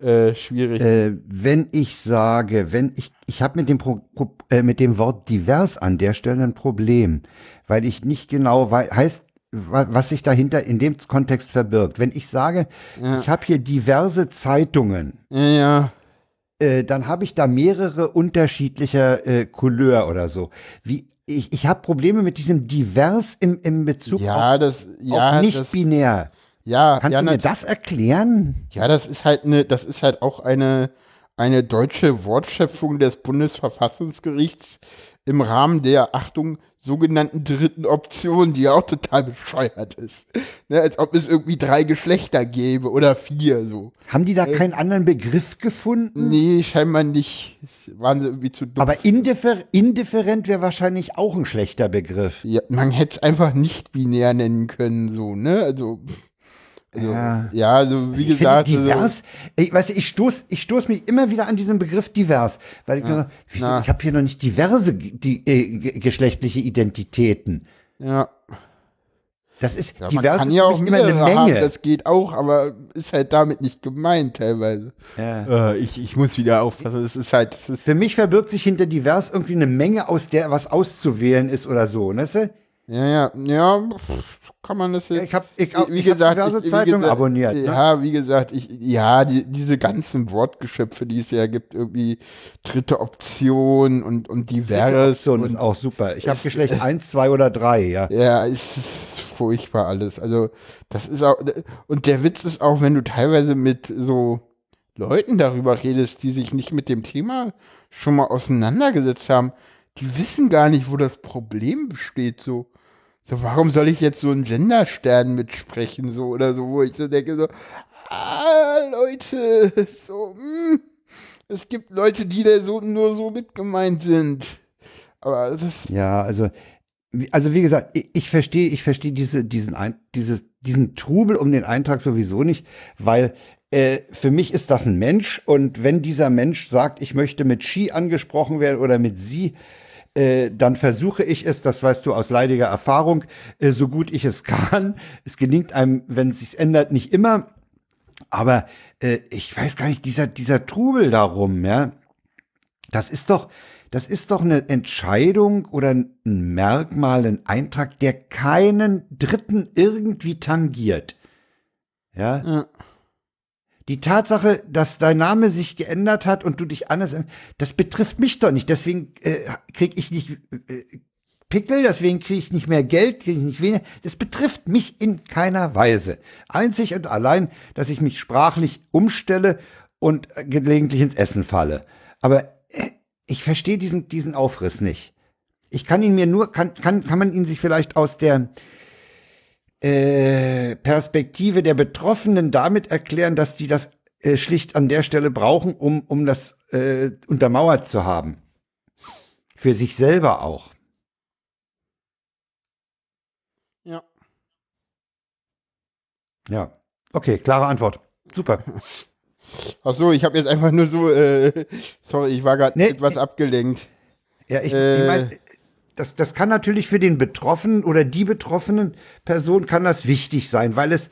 Äh, schwierig. Äh, wenn ich sage, wenn ich, ich habe mit dem Pro, Pro, äh, mit dem Wort divers an der Stelle ein Problem, weil ich nicht genau weiß, heißt, wa- was sich dahinter in dem Kontext verbirgt. Wenn ich sage, ich habe hier diverse Zeitungen, ja, ja. äh, dann habe ich da mehrere unterschiedliche äh, Couleur oder so. Wie ich, ich habe Probleme mit diesem divers im, im Bezug Ja, auf, das, ja, auf nicht das, binär. Ja, Kannst ja, du mir das erklären? Ja, das ist halt eine, das ist halt auch eine, eine deutsche Wortschöpfung des Bundesverfassungsgerichts im Rahmen der, Achtung, sogenannten dritten Option, die ja auch total bescheuert ist. Ne, als ob es irgendwie drei Geschlechter gäbe oder vier so. Haben die da keinen anderen Begriff gefunden? Nee, scheinbar nicht. Waren sie irgendwie zu dumm. Aber indiffer indifferent wäre wahrscheinlich auch ein schlechter Begriff. ja, man hätte es einfach nicht binär nennen können, so, ne? Also, also Ja. ja. also wie ich gesagt, finde also, divers, ich weiß, ich stoß, ich stoß mich immer wieder an diesen Begriff divers, weil ich wieso, Na. ich habe hier noch nicht diverse die, äh, ge- geschlechtliche Identitäten. ja. Das ist Ja, man divers kann ist ja auch immer eine mehrere haben, Menge. das geht auch, aber ist halt damit nicht gemeint teilweise. Ja. Äh, ich, ich muss wieder aufpassen, es ist halt, es ist, Für mich verbirgt sich hinter divers irgendwie eine Menge, aus der was auszuwählen ist oder so, weißt du? Ja, ja, ja, kann man das jetzt. Ich habe ich, wie, wie ich hab diverse Zeitungen abonniert. Ne? Ja, wie gesagt, ich, ja, die, diese ganzen Wortgeschöpfe, die es ja gibt, irgendwie dritte Option und, und diverses. Option und, ist auch super. Ich habe Geschlecht 1, 2 oder 3, ja. Ja, es ist furchtbar alles. Also, das ist auch, und der Witz ist auch, wenn du teilweise mit so Leuten darüber redest, die sich nicht mit dem Thema schon mal auseinandergesetzt haben, die wissen gar nicht, wo das Problem besteht, so. So, warum soll ich jetzt so einen Genderstern mitsprechen, so oder so, wo ich so denke, so, ah, Leute, [laughs] so, hm, es gibt Leute, die da so nur so mitgemeint sind. Aber das. Ja, also, also wie gesagt, ich, ich verstehe, ich verstehe diese, diesen, Ein, dieses, diesen Trubel um den Eintrag sowieso nicht, weil äh, für mich ist das ein Mensch und wenn dieser Mensch sagt, ich möchte mit Ski angesprochen werden oder mit sie, äh, dann versuche ich es, das weißt du aus leidiger Erfahrung, äh, so gut ich es [laughs] kann. Es gelingt einem, wenn es sich ändert, nicht immer. Aber äh, ich weiß gar nicht, dieser, dieser Trubel darum, ja, das ist doch, das ist doch eine Entscheidung oder ein Merkmal, ein Eintrag, der keinen Dritten irgendwie tangiert. Ja. Ja. Die Tatsache, dass dein Name sich geändert hat und du dich anders, das betrifft mich doch nicht. Deswegen äh, krieg ich nicht äh, Pickel, deswegen kriege ich nicht mehr Geld, kriege ich nicht weniger. Das betrifft mich in keiner Weise. Einzig und allein, dass ich mich sprachlich umstelle und äh, gelegentlich ins Essen falle. Aber äh, ich verstehe diesen, diesen Aufriss nicht. Ich kann ihn mir nur, kann, kann, kann man ihn sich vielleicht aus der äh, Perspektive der Betroffenen damit erklären, dass die das äh, schlicht an der Stelle brauchen, um, um das äh, untermauert zu haben. Für sich selber auch. Ja. Ja. Okay, klare Antwort. Super. [laughs] Ach so, ich habe jetzt einfach nur so, äh, [laughs] sorry, ich war gerade Nee, etwas abgelenkt. Ja, ich, Äh. ich meine, das, das kann natürlich für den Betroffenen oder die betroffenen Person kann das wichtig sein, weil es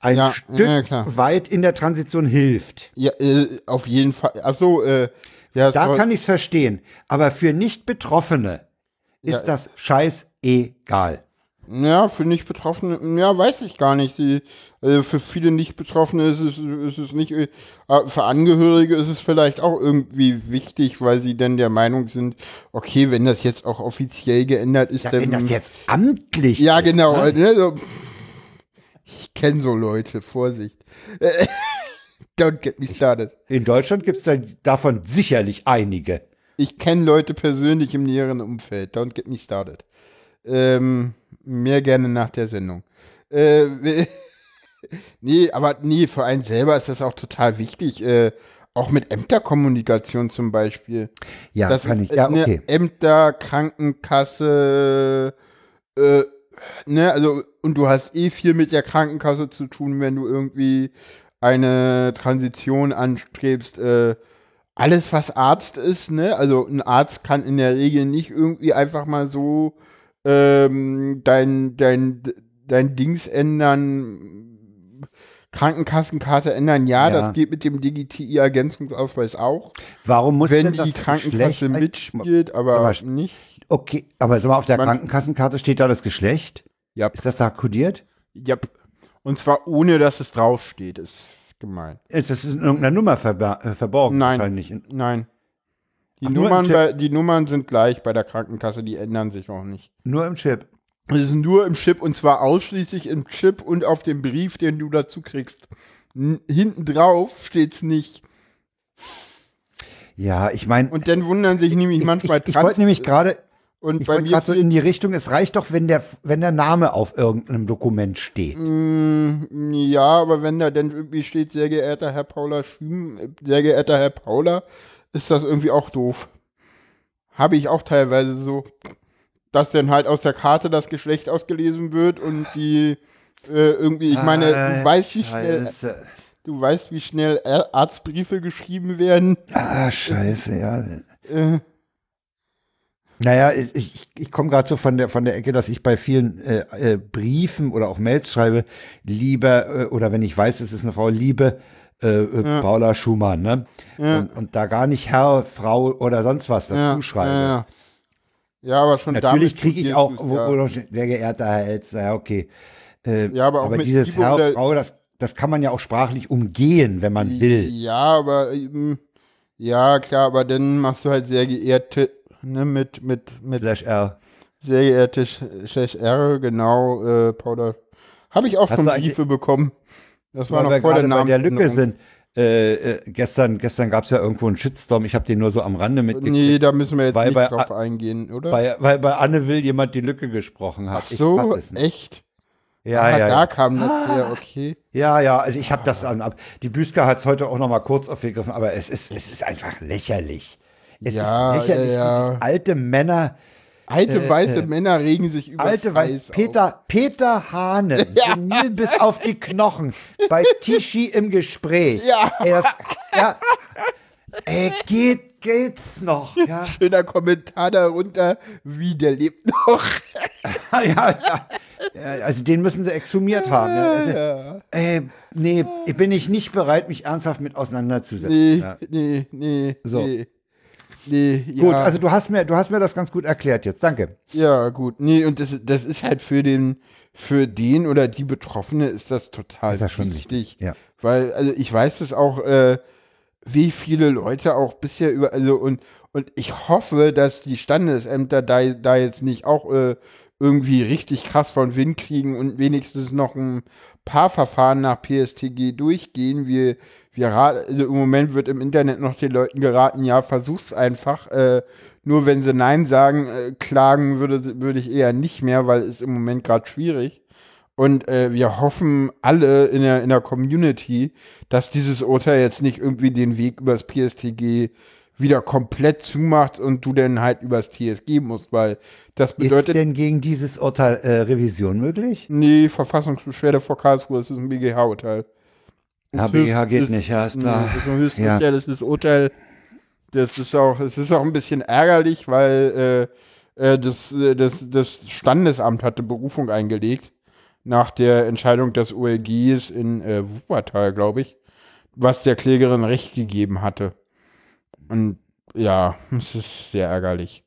ein Ja, Stück ja, weit in der Transition hilft. Ja, äh, auf jeden Fall. Ach so, äh, ja, Da kann ich es verstehen. Aber für Nicht-Betroffene ist das scheißegal. Ja, für Nicht-Betroffene, ja, weiß ich gar nicht. Sie, äh, für viele Nicht-Betroffene ist es, ist es nicht, äh, für Angehörige ist es vielleicht auch irgendwie wichtig, weil sie dann der Meinung sind, okay, wenn das jetzt auch offiziell geändert ist, Ja, dann. wenn das jetzt amtlich ja, ist, genau. Ne? Ne, so, ich kenne so Leute, Vorsicht. [laughs] Don't get me started. In Deutschland gibt es da davon sicherlich einige. Ich kenne Leute persönlich im näheren Umfeld. Don't get me started. Ähm, mehr gerne nach der Sendung. Äh, [laughs] nee, aber nee, für einen selber ist das auch total wichtig. Äh, auch mit Ämterkommunikation zum Beispiel. Ja, Das kann ich. Ja, okay. Ämter, Krankenkasse, äh, ne, also, und du hast eh viel mit der Krankenkasse zu tun, wenn du irgendwie eine Transition anstrebst, äh, alles, was Arzt ist, ne, also ein Arzt kann in der Regel nicht irgendwie einfach mal so ähm, dein, dein, dein Dings ändern, Krankenkassenkarte ändern, ja, Ja. das geht mit dem DGTI-Ergänzungsausweis auch. Warum muss Wenn denn die das Krankenkasse Geschlecht- mitspielt, aber Aber- nicht. Okay, aber sag mal, auf der Man- Krankenkassenkarte steht da das Geschlecht? Ja, Ist das da kodiert? ja. Und zwar ohne, dass es draufsteht. Ist gemein. Ist das in irgendeiner Nummer äh, verborgen? Nein. Nein. Die, Ach, Nummern bei, die Nummern sind gleich bei der Krankenkasse, die ändern sich auch nicht. Nur im Chip. Es ist nur im Chip und zwar ausschließlich im Chip und auf dem Brief, den du dazu kriegst. N hinten drauf steht's nicht. Ja, ich meine, Und dann wundern sich nämlich manchmal ich, ich wollte nämlich gerade und ich bei mir gerade so in die Richtung, es reicht doch, wenn der, wenn der Name auf irgendeinem Dokument steht. Mm, Ja, aber wenn da denn irgendwie steht, sehr geehrter Herr Paula Schüm, äh, sehr geehrter Herr Paula, ist das irgendwie auch doof. Habe ich auch teilweise so, dass dann halt aus der Karte das Geschlecht ausgelesen wird und die äh, irgendwie, ich meine, du weißt, wie schnell, Scheiße. du weißt, wie schnell Arztbriefe geschrieben werden. Ah, scheiße, ja. Äh, Naja, ich, ich, ich komme gerade so von der, von der Ecke, dass ich bei vielen äh, äh, Briefen oder auch Mails schreibe, lieber, äh, oder wenn ich weiß, es ist eine Frau, liebe äh, äh, Paula Schumann, ne? Und, und da gar nicht Herr, Frau oder sonst was dazu ja, schreibe. ja, ja. Ja, aber schon Natürlich kriege ich auch, wo, ja. sehr geehrter Herr Elster, ja, okay. Äh, Ja, aber auch aber dieses Herr, Frau, das, das kann man ja auch sprachlich umgehen, wenn man will. Ja, aber ähm, ja, klar, aber dann machst du halt sehr geehrte, ne, mit, mit, mit Slash R. sehr geehrte Slash R, genau, äh, Powder. Habe ich auch Hast schon Briefe bekommen. Das war noch vor der der Lücke sind. Äh, äh, gestern gestern gab es ja irgendwo einen Shitstorm. Ich habe den nur so am Rande mitgekriegt. Nee, da müssen wir jetzt Weil nicht bei drauf eingehen, oder? Bei, weil bei Anne Will jemand die Lücke gesprochen hat. Ach so, echt? Ja, Ah, ja, da ja. kam das her, okay. Ja, ja, also ich habe das an. Die Büsker hat es heute auch noch mal kurz aufgegriffen, aber es ist, es ist einfach lächerlich. Es Ja, ist lächerlich, ja, ja. alte Männer, Alte weiße Männer regen sich über Äh, alte Scheiß Peter, Peter Hane, senil [laughs] bis auf die Knochen, bei Tischi im Gespräch. Ja. Ey, das, ja. Ey, geht, geht's noch? Ja, auf. Schöner Kommentar darunter, wie der lebt noch. [laughs] ja, ja. ja also den müssen sie exhumiert haben. Ja. Also, ey, nee, bin ich nicht bereit, mich ernsthaft mit auseinanderzusetzen. Nee, Ja. nee, nee, So. nee. Nee, ja. Gut, also du hast mir, du hast mir das ganz gut erklärt jetzt. Danke. Ja, gut. Nee, und das, das ist halt für den, für den oder die Betroffene ist das total Ist das schon wichtig. ja. Weil, also ich weiß das auch, äh, wie viele Leute auch bisher über, also und, und ich hoffe, dass die Standesämter da, da jetzt nicht auch äh, irgendwie richtig krass von Wind kriegen und wenigstens noch ein paar Verfahren nach PSTG durchgehen. Wir, wir also im Moment wird im Internet noch den Leuten geraten, ja, versuch's einfach. Äh, nur wenn sie Nein sagen, äh, klagen würde, würde ich eher nicht mehr, weil es im Moment gerade schwierig. Und äh, wir hoffen alle in der, in der Community, dass dieses Urteil jetzt nicht irgendwie den Weg übers PSTG wieder komplett zumacht und du dann halt übers TSG musst, weil das Ist bedeutet, denn gegen dieses Urteil äh, Revision möglich? nee, Verfassungsbeschwerde vor Karlsruhe, es ist ein BGH-Urteil. Ja, ist- BGH geht ist- nicht, ja, ist klar. Das ist ein höchstes Ja. das ist Urteil. Das ist auch, es ist auch ein bisschen ärgerlich, weil äh, äh, das, äh, das, das Standesamt hatte Berufung eingelegt nach der Entscheidung des OLGs in äh, Wuppertal, glaube ich, was der Klägerin Recht gegeben hatte. Und ja, es ist sehr ärgerlich.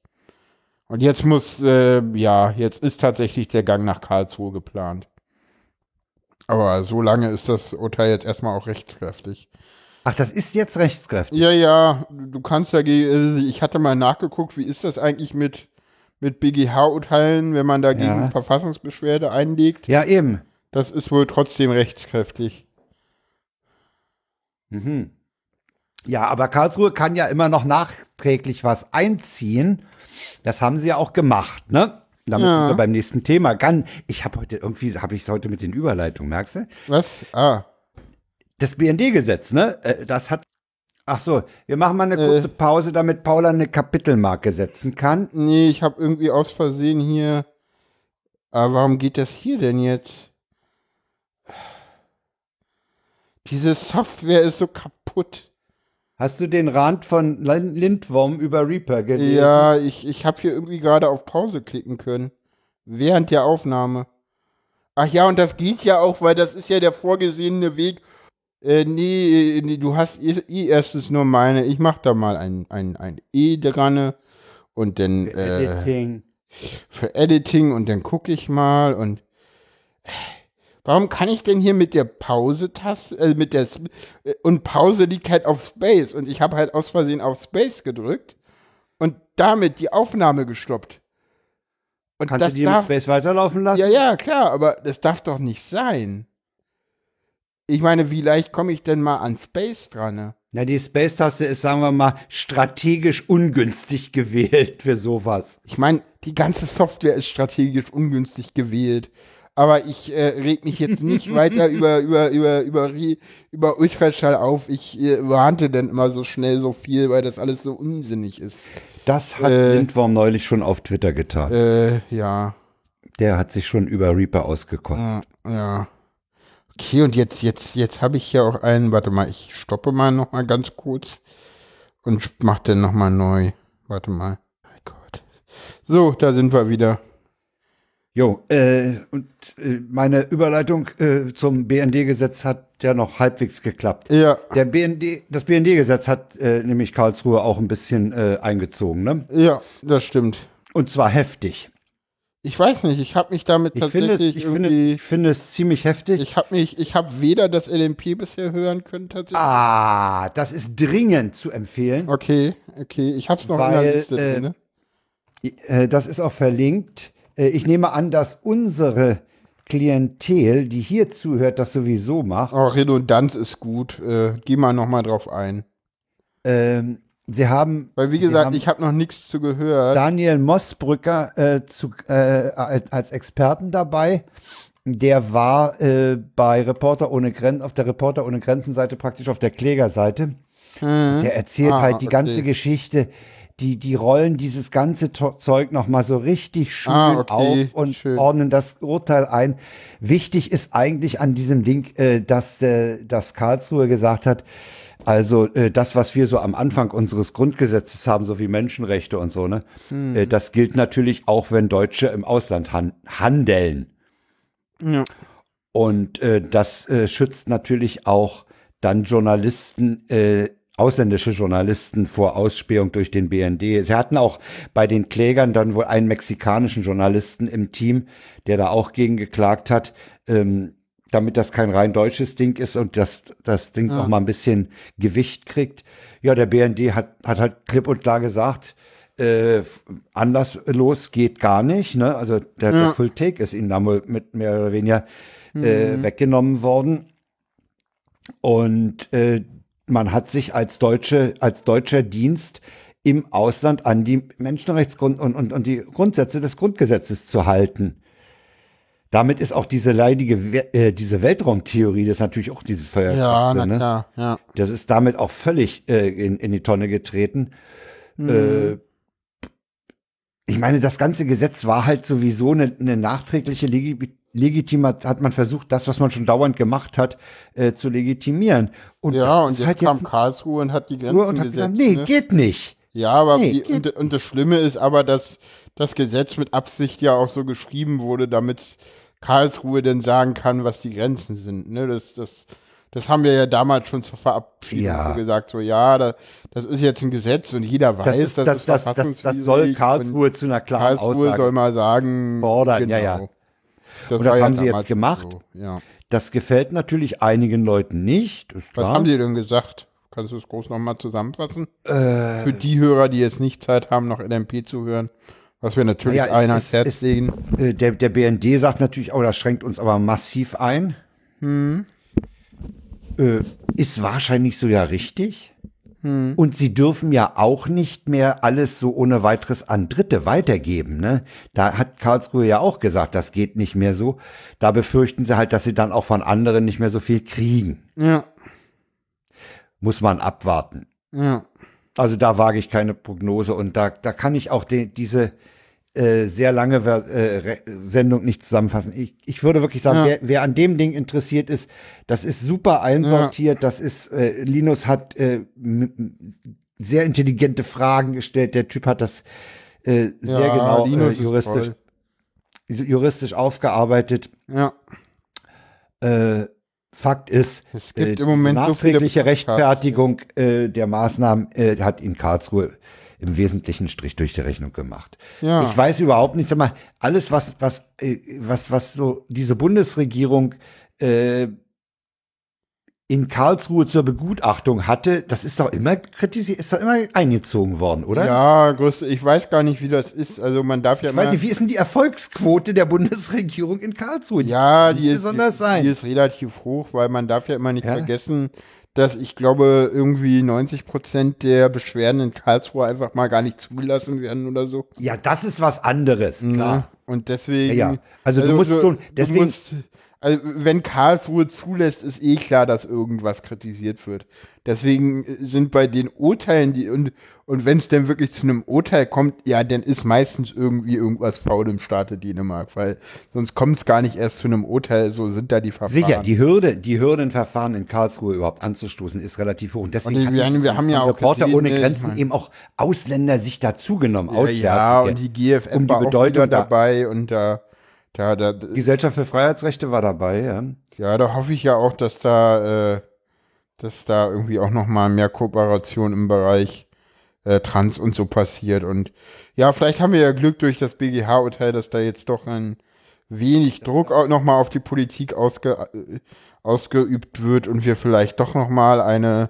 Und jetzt muss, äh, ja, jetzt ist tatsächlich der Gang nach Karlsruhe geplant. Aber so lange ist das Urteil jetzt erstmal auch rechtskräftig. Ach, das ist jetzt rechtskräftig. Ja, ja, du kannst dagegen, ich hatte mal nachgeguckt, wie ist das eigentlich mit, mit BGH-Urteilen, wenn man dagegen Ja. Verfassungsbeschwerde einlegt? Ja, eben. Das ist wohl trotzdem rechtskräftig. Mhm. Ja, aber Karlsruhe kann ja immer noch nachträglich was einziehen. Das haben sie ja auch gemacht, ne? Damit Ja. sind wir beim nächsten Thema. Kann, ich habe heute irgendwie, habe ich es heute mit den Überleitungen, merkst du? Was? Ah, Das BND-Gesetz, ne? Äh, Das hat. Ach so, wir machen mal eine Äh. kurze Pause, damit Paula eine Kapitelmarke setzen kann. nee, ich habe irgendwie aus Versehen hier. Aber warum geht das hier denn jetzt? Diese Software ist so kaputt. Hast du den Rand von Lin- Lindworm über Reaper gelesen? Ja, ich, ich habe hier irgendwie gerade auf Pause klicken können. Während der Aufnahme. Ach ja, und das geht ja auch, weil das ist ja der vorgesehene Weg. Äh, nee, nee, du hast eh, erstens nur meine. Ich mach da mal ein, ein, ein E dran und dann äh, Editing. für Editing und dann gucke ich mal und äh, warum kann ich denn hier mit der Pause-Taste, äh, mit der S- äh, und Pause liegt halt auf Space und ich habe halt aus Versehen auf Space gedrückt und damit die Aufnahme gestoppt. Und Kannst das du die mit darf, Space weiterlaufen lassen? ja, ja, klar, aber das darf doch nicht sein. Ich meine, wie leicht komme ich denn mal an Space dran? Ne? Na, die Space-Taste ist, sagen wir mal, strategisch ungünstig [laughs] gewählt für sowas. Ich meine, die ganze Software ist strategisch ungünstig gewählt. Aber ich äh, reg mich jetzt [laughs] nicht weiter über, über, über, über, über Ultraschall auf. Ich äh, warnte dann immer so schnell so viel, weil das alles so unsinnig ist. Das hat Äh. Lindworm neulich schon auf Twitter getan. Äh, ja. Der hat sich schon über Reaper ausgekotzt. Ja, ja. Okay, und jetzt, jetzt, jetzt habe ich hier auch einen, warte mal, ich stoppe mal noch mal ganz kurz und mach den noch mal neu. Warte mal. Mein Gott. So, da sind wir wieder. Jo, äh, und äh, meine Überleitung äh, zum BND-Gesetz hat ja noch halbwegs geklappt. Ja, Der BND, das BND-Gesetz hat äh, nämlich Karlsruhe auch ein bisschen äh, eingezogen, ne? ja, das stimmt. Und zwar heftig. Ich weiß nicht, ich habe mich damit Ich finde, tatsächlich ich, finde, irgendwie. ich finde es ziemlich heftig. ich habe mich, ich habe weder das LMP bisher hören können tatsächlich. ah, das ist dringend zu empfehlen. Okay, okay, ich habe es noch in Weil, der Liste äh. Ne? Äh, Das ist auch verlinkt. Äh, Ich nehme an, dass unsere Klientel, die hier zuhört, das sowieso macht. Oh, Redundanz ist gut. Äh, geh mal noch mal drauf ein. Ähm, Sie haben, Weil wie gesagt, ich habe noch nichts zu gehört. Daniel Mossbrücker äh, zu, äh, als Experten dabei. Der war äh, bei Reporter ohne Grenzen, auf der Reporter ohne Grenzen Seite, praktisch auf der Klägerseite. Der erzählt Ah, halt die ganze okay. Geschichte. Die, die rollen dieses ganze To- Zeug nochmal so richtig schön Ah, okay, auf und schön. ordnen das Urteil ein. Wichtig ist eigentlich an diesem Ding, äh, dass, äh, dass Karlsruhe gesagt hat, also äh, das, was wir so am Anfang unseres Grundgesetzes haben, so wie Menschenrechte und so, ne, Hm. äh, das gilt natürlich auch, wenn Deutsche im Ausland han handeln. Ja. Und äh, das äh, schützt natürlich auch dann Journalisten, äh, ausländische Journalisten vor Ausspähung durch den BND. Sie hatten auch bei den Klägern dann wohl einen mexikanischen Journalisten im Team, der da auch gegen geklagt hat, ähm, damit das kein rein deutsches Ding ist und das, das Ding Ja. noch mal ein bisschen Gewicht kriegt. Ja, der BND hat, hat halt klipp und klar gesagt, äh, anlasslos geht gar nicht. Ne? Also der, der Full Take ist ihnen dann wohl mit mehr oder weniger äh, weggenommen worden. Und äh, man hat sich als deutsche, als deutscher Dienst im Ausland an die Menschenrechtsgrund und, und, und die Grundsätze des Grundgesetzes zu halten. Damit ist auch diese leidige, äh, diese Weltraumtheorie, das ist natürlich auch diese Ja, Feuerkapsel, na ne? klar, ja. Das ist damit auch völlig äh, in, in die Tonne getreten. Mhm. Äh, ich meine, das ganze Gesetz war halt sowieso eine, eine nachträgliche Legi Legitimat, hat man versucht, das, was man schon dauernd gemacht hat, äh, zu legitimieren. Und Ja, und jetzt halt kam jetzt Karlsruhe und hat die Grenzen und hat gesetzt. gesagt, nee, ne? geht nicht. Ja, aber Nee, die, und, und das Schlimme ist aber, dass das Gesetz mit Absicht ja auch so geschrieben wurde, damit Karlsruhe denn sagen kann, was die Grenzen sind. Ne? Das, das, das haben wir ja damals schon zur Verabschiedung Ja. so gesagt, so ja, da, das ist jetzt ein Gesetz und jeder weiß, Das, ist, das, das, das, das, soll Karlsruhe zu einer klaren Karlsruhe Aussage. soll mal sagen, fordern, ja, ja. Das Und das haben sie jetzt gemacht. So. Ja. Das gefällt natürlich einigen Leuten nicht. Was klar. haben die denn gesagt? Kannst du es groß nochmal zusammenfassen? Äh, Für die Hörer, die jetzt nicht Zeit haben, noch LMP zu hören, was wir natürlich es allen ans Herz legen. Äh, der, der BND sagt natürlich, oh, das schränkt uns aber massiv ein. Äh, ist wahrscheinlich so ja richtig. Und sie dürfen ja auch nicht mehr alles so ohne weiteres an Dritte weitergeben. Ne? Da hat Karlsruhe ja auch gesagt, das geht nicht mehr so. Da befürchten sie halt, dass sie dann auch von anderen nicht mehr so viel kriegen. Ja, Muss man abwarten. ja. Also da wage ich keine Prognose und da, da kann ich auch de, diese äh, sehr lange äh, Sendung nicht zusammenfassen. Ich, ich würde wirklich sagen, Ja. wer, wer an dem Ding interessiert ist, das ist super einsortiert. Das ist, äh, Linus hat äh, sehr intelligente Fragen gestellt. Der Typ hat das äh, sehr ja, genau äh, Linus juristisch, juristisch aufgearbeitet. Ja, Äh, Fakt ist, Es gibt äh, im Moment so nachträgliche Podcasts, Rechtfertigung äh, der Maßnahmen äh, hat in Karlsruhe im Wesentlichen Strich durch die Rechnung gemacht. Ja. Ich weiß überhaupt nicht, sag mal, alles was was äh, was was so diese Bundesregierung äh, in Karlsruhe zur Begutachtung hatte, das ist doch immer kritisiert, ist doch immer eingezogen worden, oder? ja, ich weiß gar nicht, wie das ist. Also man darf ja Ich weiß nicht, wie ist denn die Erfolgsquote der Bundesregierung in Karlsruhe? Die ja, die nicht ist, besonders die, sein. die ist relativ hoch, weil man darf ja immer nicht Ja. vergessen, dass ich glaube, irgendwie 90 Prozent der Beschwerden in Karlsruhe einfach mal gar nicht zugelassen werden oder so. ja, das ist was anderes, klar. Ne? Und deswegen. Ja, ja. Also du musst schon- deswegen- musst, also wenn Karlsruhe zulässt, ist eh klar, dass irgendwas kritisiert wird. Deswegen sind bei den Urteilen, die und, und wenn es denn wirklich zu einem Urteil kommt, ja, dann ist meistens irgendwie irgendwas faul im Staate Dänemark, weil sonst kommt es gar nicht erst zu einem Urteil, so sind da die Verfahren. Sicher, die Hürde, die Hürdenverfahren in Karlsruhe überhaupt anzustoßen, ist relativ hoch. Und deswegen Und die- wir haben- wir haben ja auch Reporter gesehen, ohne äh, ich Grenzen mein- eben auch Ausländer sich dazugenommen, ja, Auswärtige. ja, und die GFF um die war auch Bedeutung wieder da- dabei und da, da, da, Gesellschaft für Freiheitsrechte war dabei, ja. Ja, da hoffe ich ja auch, dass da, äh, dass da irgendwie auch noch mal mehr Kooperation im Bereich äh, Trans und so passiert. Und ja, vielleicht haben wir ja Glück durch das BGH-Urteil, dass da jetzt doch ein wenig Druck auch nochmal auf die Politik ausge, äh, ausgeübt wird und wir vielleicht doch nochmal eine,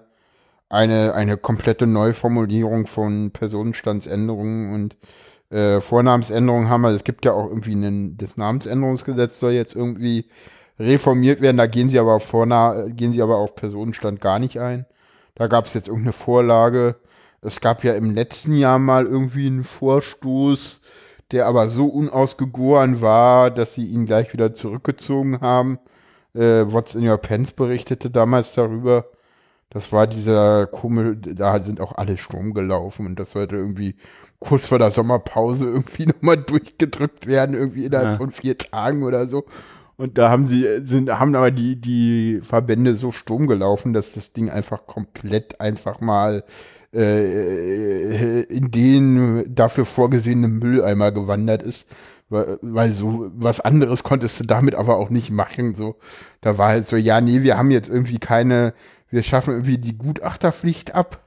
eine, eine komplette Neuformulierung von Personenstandsänderungen und äh, Vornamensänderungen haben. Also es gibt ja auch irgendwie einen, das Namensänderungsgesetz soll jetzt irgendwie reformiert werden. Da gehen sie aber auf gehen sie aber auf Personenstand gar nicht ein. Da gab es jetzt irgendeine Vorlage. Es gab ja im letzten Jahr mal irgendwie einen Vorstoß, der aber so unausgegoren war, dass sie ihn gleich wieder zurückgezogen haben. Äh, What's in Your Pants berichtete damals darüber. Das war dieser komische, da sind auch alle Strom gelaufen und das sollte irgendwie kurz vor der Sommerpause irgendwie [laughs] nochmal durchgedrückt werden, irgendwie innerhalb ja. von vier Tagen oder so. Und da haben sie, sind, haben aber die, die Verbände so Sturm gelaufen, dass das Ding einfach komplett einfach mal äh, in den dafür vorgesehenen Mülleimer gewandert ist. Weil, weil so was anderes konntest du damit aber auch nicht machen. So, da war halt so, ja, nee, wir haben jetzt irgendwie keine, wir schaffen irgendwie die Gutachterpflicht ab.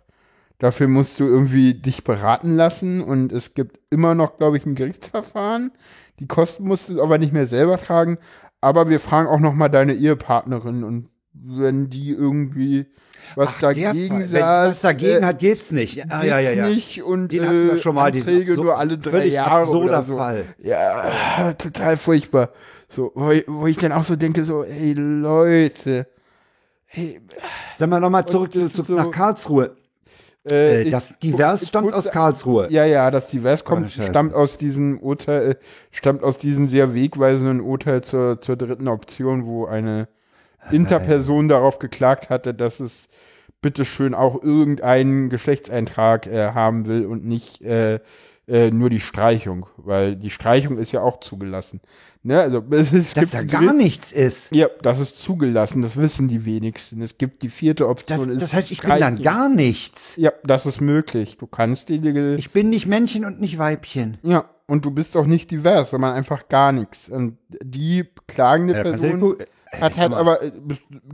Dafür musst du irgendwie dich beraten lassen und es gibt immer noch, glaube ich, ein Gerichtsverfahren. Die Kosten musst du aber nicht mehr selber tragen. Aber wir fragen auch noch mal deine Ehepartnerin und wenn die irgendwie was Ach, dagegen sagt. Wenn was dagegen äh, hat, geht's nicht. Ah, ja, ja, ja. nicht und Den äh, schon mal Anträge nur alle drei Jahre oder so. Fall. Ja, total furchtbar. So, wo ich, wo ich dann auch so denke, so, ey Leute, hey, Sag mal nochmal zurück zu, zu, so, nach Karlsruhe. Äh, äh das Divers ich, stammt ich, aus Karlsruhe. Ja, ja, das Divers kommt, stammt aus diesem Urteil, äh, stammt aus diesem sehr wegweisenden Urteil zur, zur dritten Option, wo eine Interperson darauf geklagt hatte, dass es bitteschön auch irgendeinen Geschlechtseintrag äh, haben will und nicht äh, äh, nur die Streichung, weil die Streichung ist ja auch zugelassen. Ne? Also, [laughs] es, Dass da gar nichts ist. Ja, das ist zugelassen, das wissen die wenigsten. Es gibt die vierte Option. Das, das heißt, ich bin dann gar nichts. Ja, das ist möglich. Du kannst die. Ich bin nicht Männchen und nicht Weibchen. Ja, und du bist auch nicht divers, sondern einfach gar nichts. Und die klagende ja, Person hat halt aber, es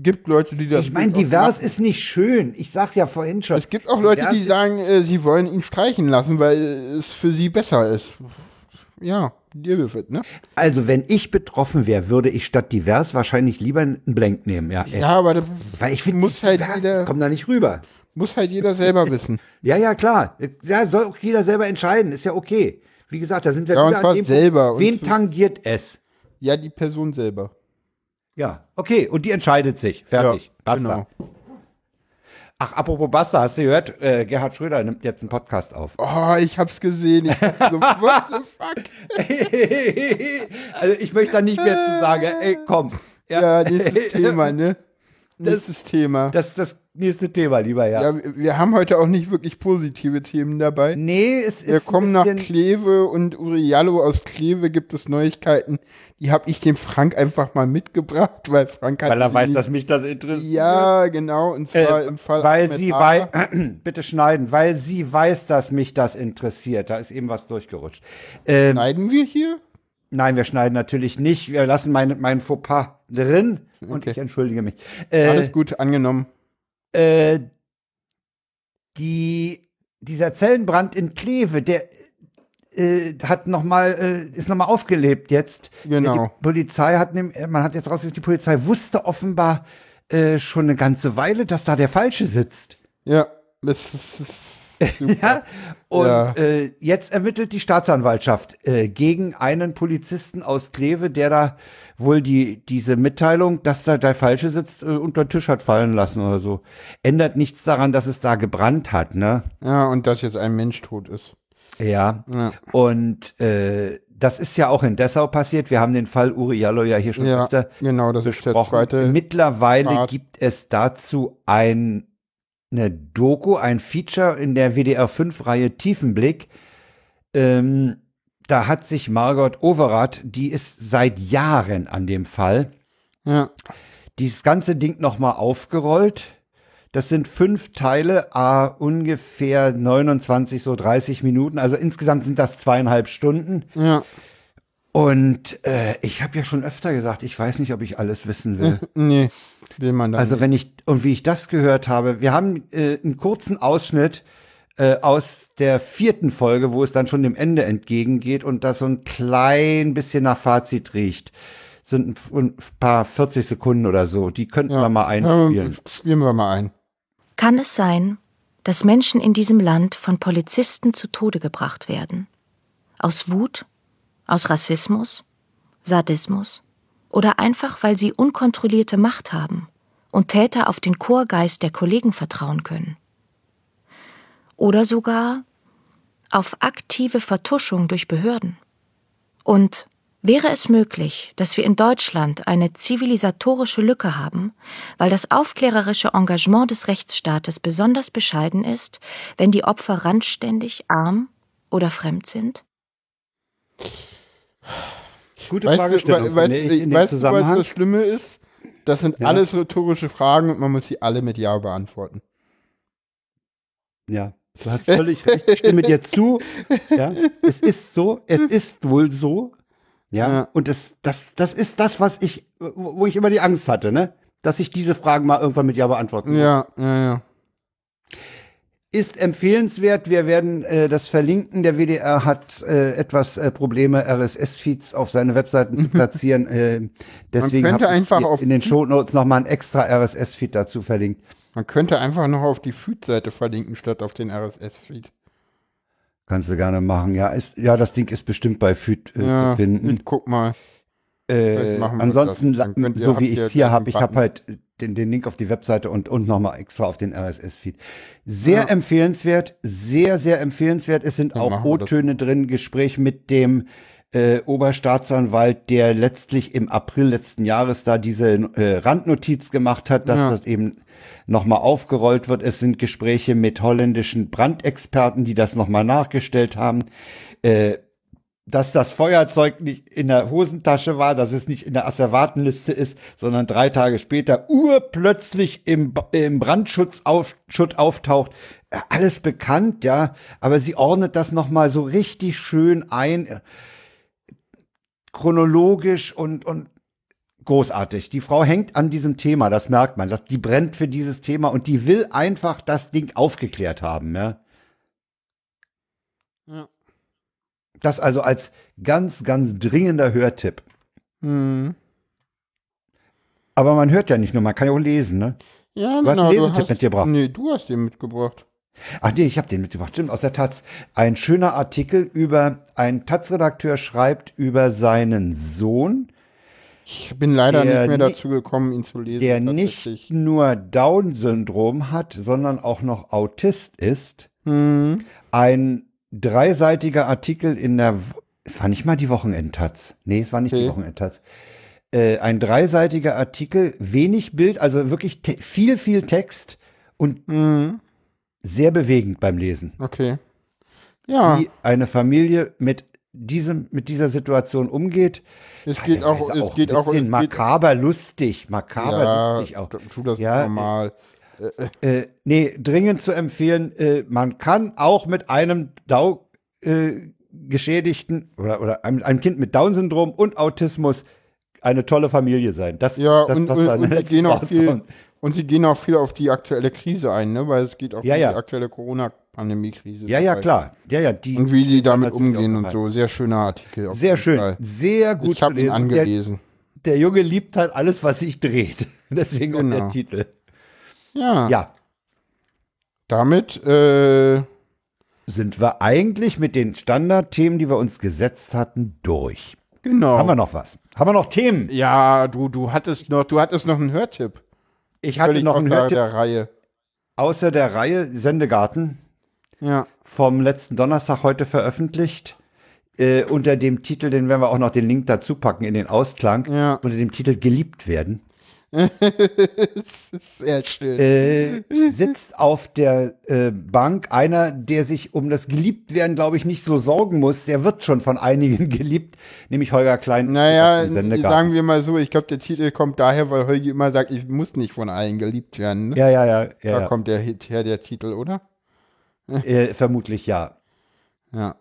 gibt Leute, die das. Ich meine, divers ist nicht schön. Ich sag ja vorhin schon. Es gibt auch Leute, die sagen, äh, sie wollen ihn streichen lassen, weil es für sie besser ist. Ja, dir wird, ne? Also, wenn ich betroffen wäre, würde ich statt divers wahrscheinlich lieber einen Blank nehmen, ja. Ja, aber das weil ich finde, muss halt jeder, komm da nicht rüber. Muss halt jeder selber [laughs] wissen. ja, ja, klar. Ja, soll auch jeder selber entscheiden, ist ja okay. Wie gesagt, da sind wir ja, wieder an dem selber. Punkt. Wen tangiert es? Ja, die Person selber. Ja, okay, und die entscheidet sich. Fertig. Ja, Basta. Genau. Ach, apropos Basta, hast du gehört? Äh, Gerhard Schröder nimmt jetzt einen Podcast auf. Oh, ich hab's gesehen. Ich hab so, [laughs] what the fuck? also ich möchte da nicht mehr zu sagen. Ey, komm. Ja, ja nächstes [laughs] Thema, ne? Nächstes das, Thema. Das ist das nächste Thema, lieber, ja. Ja, wir haben heute auch nicht wirklich positive Themen dabei. Nee, es ist. Wir kommen nach Kleve und Uriallo aus Kleve gibt es Neuigkeiten. Die habe ich dem Frank einfach mal mitgebracht, weil Frank hat. Weil er weiß, nicht, dass mich das interessiert. Ja, genau. Und zwar äh, im Fall. Weil sie weiß. [clears throat] bitte schneiden, weil sie weiß, dass mich das interessiert. Da ist eben was durchgerutscht. Ähm, schneiden wir hier? Nein, wir schneiden natürlich nicht. Wir lassen meinen mein Fauxpas drin und okay. ich entschuldige mich. Äh, Alles gut, angenommen. Äh, die, dieser Zellenbrand in Kleve, der äh, hat noch mal, äh, ist nochmal aufgelebt jetzt. Genau. Die Polizei hat, man hat jetzt rausgekriegt, die Polizei wusste offenbar äh, schon eine ganze Weile, dass da der Falsche sitzt. Ja, das ist [laughs] ja, und ja. Äh, jetzt ermittelt die Staatsanwaltschaft äh, gegen einen Polizisten aus Kleve, der da wohl die, diese Mitteilung, dass da der Falsche sitzt, äh, unter den Tisch hat fallen lassen oder so. Ändert nichts daran, dass es da gebrannt hat, ne? Ja, und dass jetzt ein Mensch tot ist. Ja. ja. Und äh, das ist ja auch in Dessau passiert. Wir haben den Fall Uri Jallo ja hier schon ja, öfter genau, das besprochen. Ist der zweite Mittlerweile Part. gibt es dazu ein eine Doku, ein Feature in der WDR 5-Reihe Tiefenblick. Ähm, da hat sich Margot Overath, die ist seit Jahren an dem Fall, ja. dieses ganze Ding nochmal aufgerollt. Das sind fünf Teile, a ungefähr 29, so 30 Minuten. Also insgesamt sind das zweieinhalb Stunden. Ja. Und äh, ich habe ja schon öfter gesagt, ich weiß nicht, ob ich alles wissen will. nee, will man da Also nicht. wenn ich, und wie ich das gehört habe, wir haben äh, einen kurzen Ausschnitt äh, aus der vierten Folge, wo es dann schon dem Ende entgegengeht und das so ein klein bisschen nach Fazit riecht. Sind ein, ein paar 40 Sekunden oder so. Die könnten Ja. wir mal einspielen. Ja, spielen wir mal ein. Kann es sein, dass Menschen in diesem Land von Polizisten zu Tode gebracht werden? Aus Wut? Aus Rassismus? Sadismus? Oder einfach, weil sie unkontrollierte Macht haben und Täter auf den Chorgeist der Kollegen vertrauen können? Oder sogar auf aktive Vertuschung durch Behörden? Und wäre es möglich, dass wir in Deutschland eine zivilisatorische Lücke haben, weil das aufklärerische Engagement des Rechtsstaates besonders bescheiden ist, wenn die Opfer randständig, arm oder fremd sind? Gute Weißt du, Fragestellung. we- weißt, finde ich, weißt du, was das Schlimme ist? Das sind Ja. alles rhetorische Fragen und man muss sie alle mit Ja beantworten. Ja, du hast völlig recht. Ich stimme dir zu. Ja, es ist so, es ist wohl so. Ja, Ja. und das, das, das ist das, was ich, wo wo ich immer die Angst hatte, ne? Dass ich diese Fragen mal irgendwann mit Ja beantworten muss. Ja, ja, ja. Ist empfehlenswert. Wir werden äh, das verlinken. Der WDR hat äh, etwas äh, Probleme, RSS-Feeds auf seine Webseiten zu platzieren. äh, deswegen könnte habe ich in den Shownotes nochmal ein extra RSS-Feed dazu verlinkt. Man könnte einfach noch auf die Feed-Seite verlinken, statt auf den RSS-Feed. Kannst du gerne machen. Ja, ist, ja das Ding ist bestimmt bei Feed äh, Ja, zu finden. Guck mal. Äh, ansonsten, so wie ich es hier habe, ich habe halt den, den Link auf die Webseite und, und nochmal extra auf den RSS-Feed. Sehr Ja. empfehlenswert, sehr, sehr empfehlenswert. Es sind Dann auch. O-Töne drin, Gespräch mit dem äh, Oberstaatsanwalt, der letztlich im April letzten Jahres da diese äh, Randnotiz gemacht hat, dass Ja. das eben nochmal aufgerollt wird. Es sind Gespräche mit holländischen Brandexperten, die das nochmal nachgestellt haben. Äh, dass das Feuerzeug nicht in der Hosentasche war, dass es nicht in der Asservatenliste ist, sondern drei Tage später urplötzlich im, im Brandschutt auf, auftaucht. Äh, Alles bekannt, ja, aber sie ordnet das nochmal so richtig schön ein, äh, chronologisch und, und großartig. Die Frau hängt an diesem Thema, das merkt man. Das, die brennt für dieses Thema und die will einfach das Ding aufgeklärt haben, ja. Ja. Das also als ganz, ganz dringender Hörtipp. Hm. Aber man hört ja nicht nur, man kann ja auch lesen, ne? Ja, Du hast genau. einen Du Lesetipp hast, mitgebracht. Nee, du hast den mitgebracht. Ach nee, ich habe den mitgebracht. Stimmt, aus der Taz. Ein schöner Artikel über, ein Taz-Redakteur schreibt über seinen Sohn, Ich bin leider Der nicht mehr dazu gekommen, ihn zu lesen. der nicht nur Down-Syndrom hat, sondern auch noch Autist ist. Hm. Ein dreiseitiger Artikel in der, es war nicht mal die Wochenendtaz. Nee, es war nicht die Okay. Wochenendtaz. Äh, ein dreiseitiger Artikel, wenig Bild, also wirklich viel, viel Text und Hm. sehr bewegend beim Lesen. Okay. Ja, Wie eine Familie mit diesem, mit dieser Situation umgeht. es geht auch, es geht ein auch, es bisschen geht, makaber lustig, makaber ja, lustig auch. tu das Ja, normal. Äh, nee, dringend zu empfehlen, äh, man kann auch mit einem Dau äh, geschädigten oder, oder einem, einem Kind mit Down-Syndrom und Autismus eine tolle Familie sein. Das, Ja, das und, und, und, sie gehen auch viel, und sie gehen auch viel auf die aktuelle Krise ein, ne? weil es geht auch Ja, um ja. die aktuelle Corona-Pandemie-Krise. Ja, ja, klar. Ja, ja, die, Und wie sie damit umgehen auch und so. Sehr schöner Artikel. Sehr schön. Fall. Sehr gut Ich habe ihn gelesen. Der, angelesen. der Junge liebt halt alles, was sich dreht. [laughs] Deswegen auch Genau. der Titel. Ja, Ja. damit, äh, Sind wir eigentlich mit den Standardthemen, die wir uns gesetzt hatten, durch? genau. Haben wir noch was? Haben wir noch Themen? ja, du, du hattest noch, du hattest noch einen Hörtipp. Ich hatte Völlig noch einen Hörtipp der Reihe. außer der Reihe Sendegarten. Ja. vom letzten Donnerstag heute veröffentlicht. Äh, unter dem Titel, den werden wir auch noch den Link dazu packen in den Ausklang, Ja. unter dem Titel Geliebt werden, das [laughs] ist sehr schön. äh, sitzt auf der äh, Bank einer, der sich um das Geliebtwerden, glaube ich, nicht so sorgen muss. Der wird schon von einigen [laughs] geliebt, nämlich Holger Klein. Naja, sagen wir mal so, ich glaube, der Titel kommt daher, weil Holgi immer sagt, ich muss nicht von allen geliebt werden. Ne? Ja, ja, ja, da ja, ja. kommt der Hit her, der Titel, oder? Äh, vermutlich ja. Ja.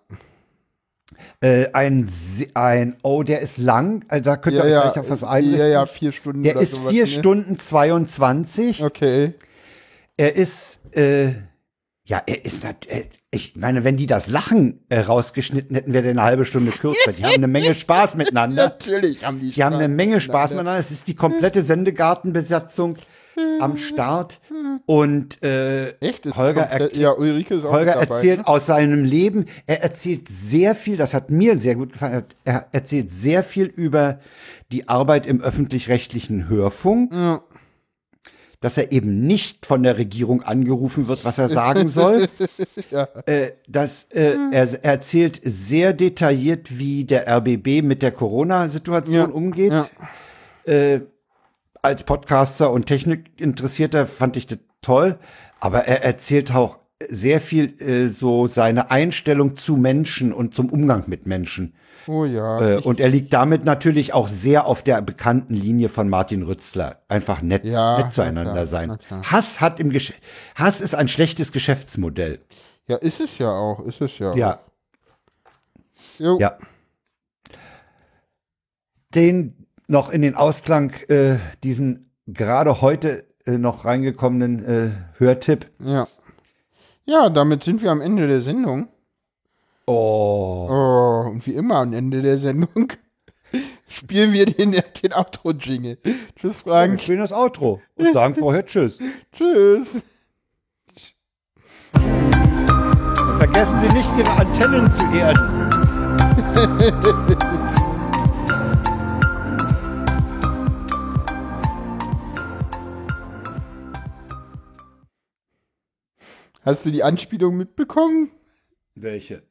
Äh, ein, ein, oh, der ist lang, also da könnt ihr Ja, euch ja, gleich auf was einrichten. ja, ja, vier Stunden Der ist vier ne? Stunden 22. Okay. Er ist, äh, Ja, er ist äh, ich meine, wenn die das Lachen äh, rausgeschnitten hätten, wäre der eine halbe Stunde kürzer. Die haben eine Menge [laughs] Spaß miteinander. Natürlich haben die Die haben eine Menge Spaß miteinander. Es ist die komplette Sendegartenbesatzung am Start. Und äh, Echt? Holger, komplett- er, ja, Ulrike ist auch Holger dabei. erzählt aus seinem Leben. Er erzählt sehr viel, das hat mir sehr gut gefallen. Er erzählt sehr viel über die Arbeit im öffentlich-rechtlichen Hörfunk. Dass er eben nicht von der Regierung angerufen wird, was er sagen soll. [laughs] äh, dass, äh, er, er erzählt sehr detailliert, wie der RBB mit der Corona-Situation Ja, umgeht ja. Äh, als Podcaster und Technikinteressierter fand ich das toll, aber er erzählt auch sehr viel äh, so seine Einstellung zu Menschen und zum Umgang mit Menschen. Oh ja. Äh, und er liegt damit natürlich auch sehr auf der bekannten Linie von Martin Rützler. Einfach nett, Ja, nett na zueinander klar, sein. Hass hat im Gesch Hass ist ein schlechtes Geschäftsmodell. ja, ist es ja auch. Ist es ja. Ja, ja. Den noch in den Ausklang, äh, diesen gerade heute äh, noch reingekommenen äh, Hörtipp. Ja. Ja, damit sind wir am Ende der Sendung. Oh. Oh, und wie immer am Ende der Sendung [laughs] spielen wir den, den Outro-Jingle. Tschüss, Wir Frank. spielen das Outro und sagen vorher Tschüss. Tschüss. Und vergessen Sie nicht, Ihre Antennen zu erden. [laughs] Hast du die Anspielung mitbekommen? Welche?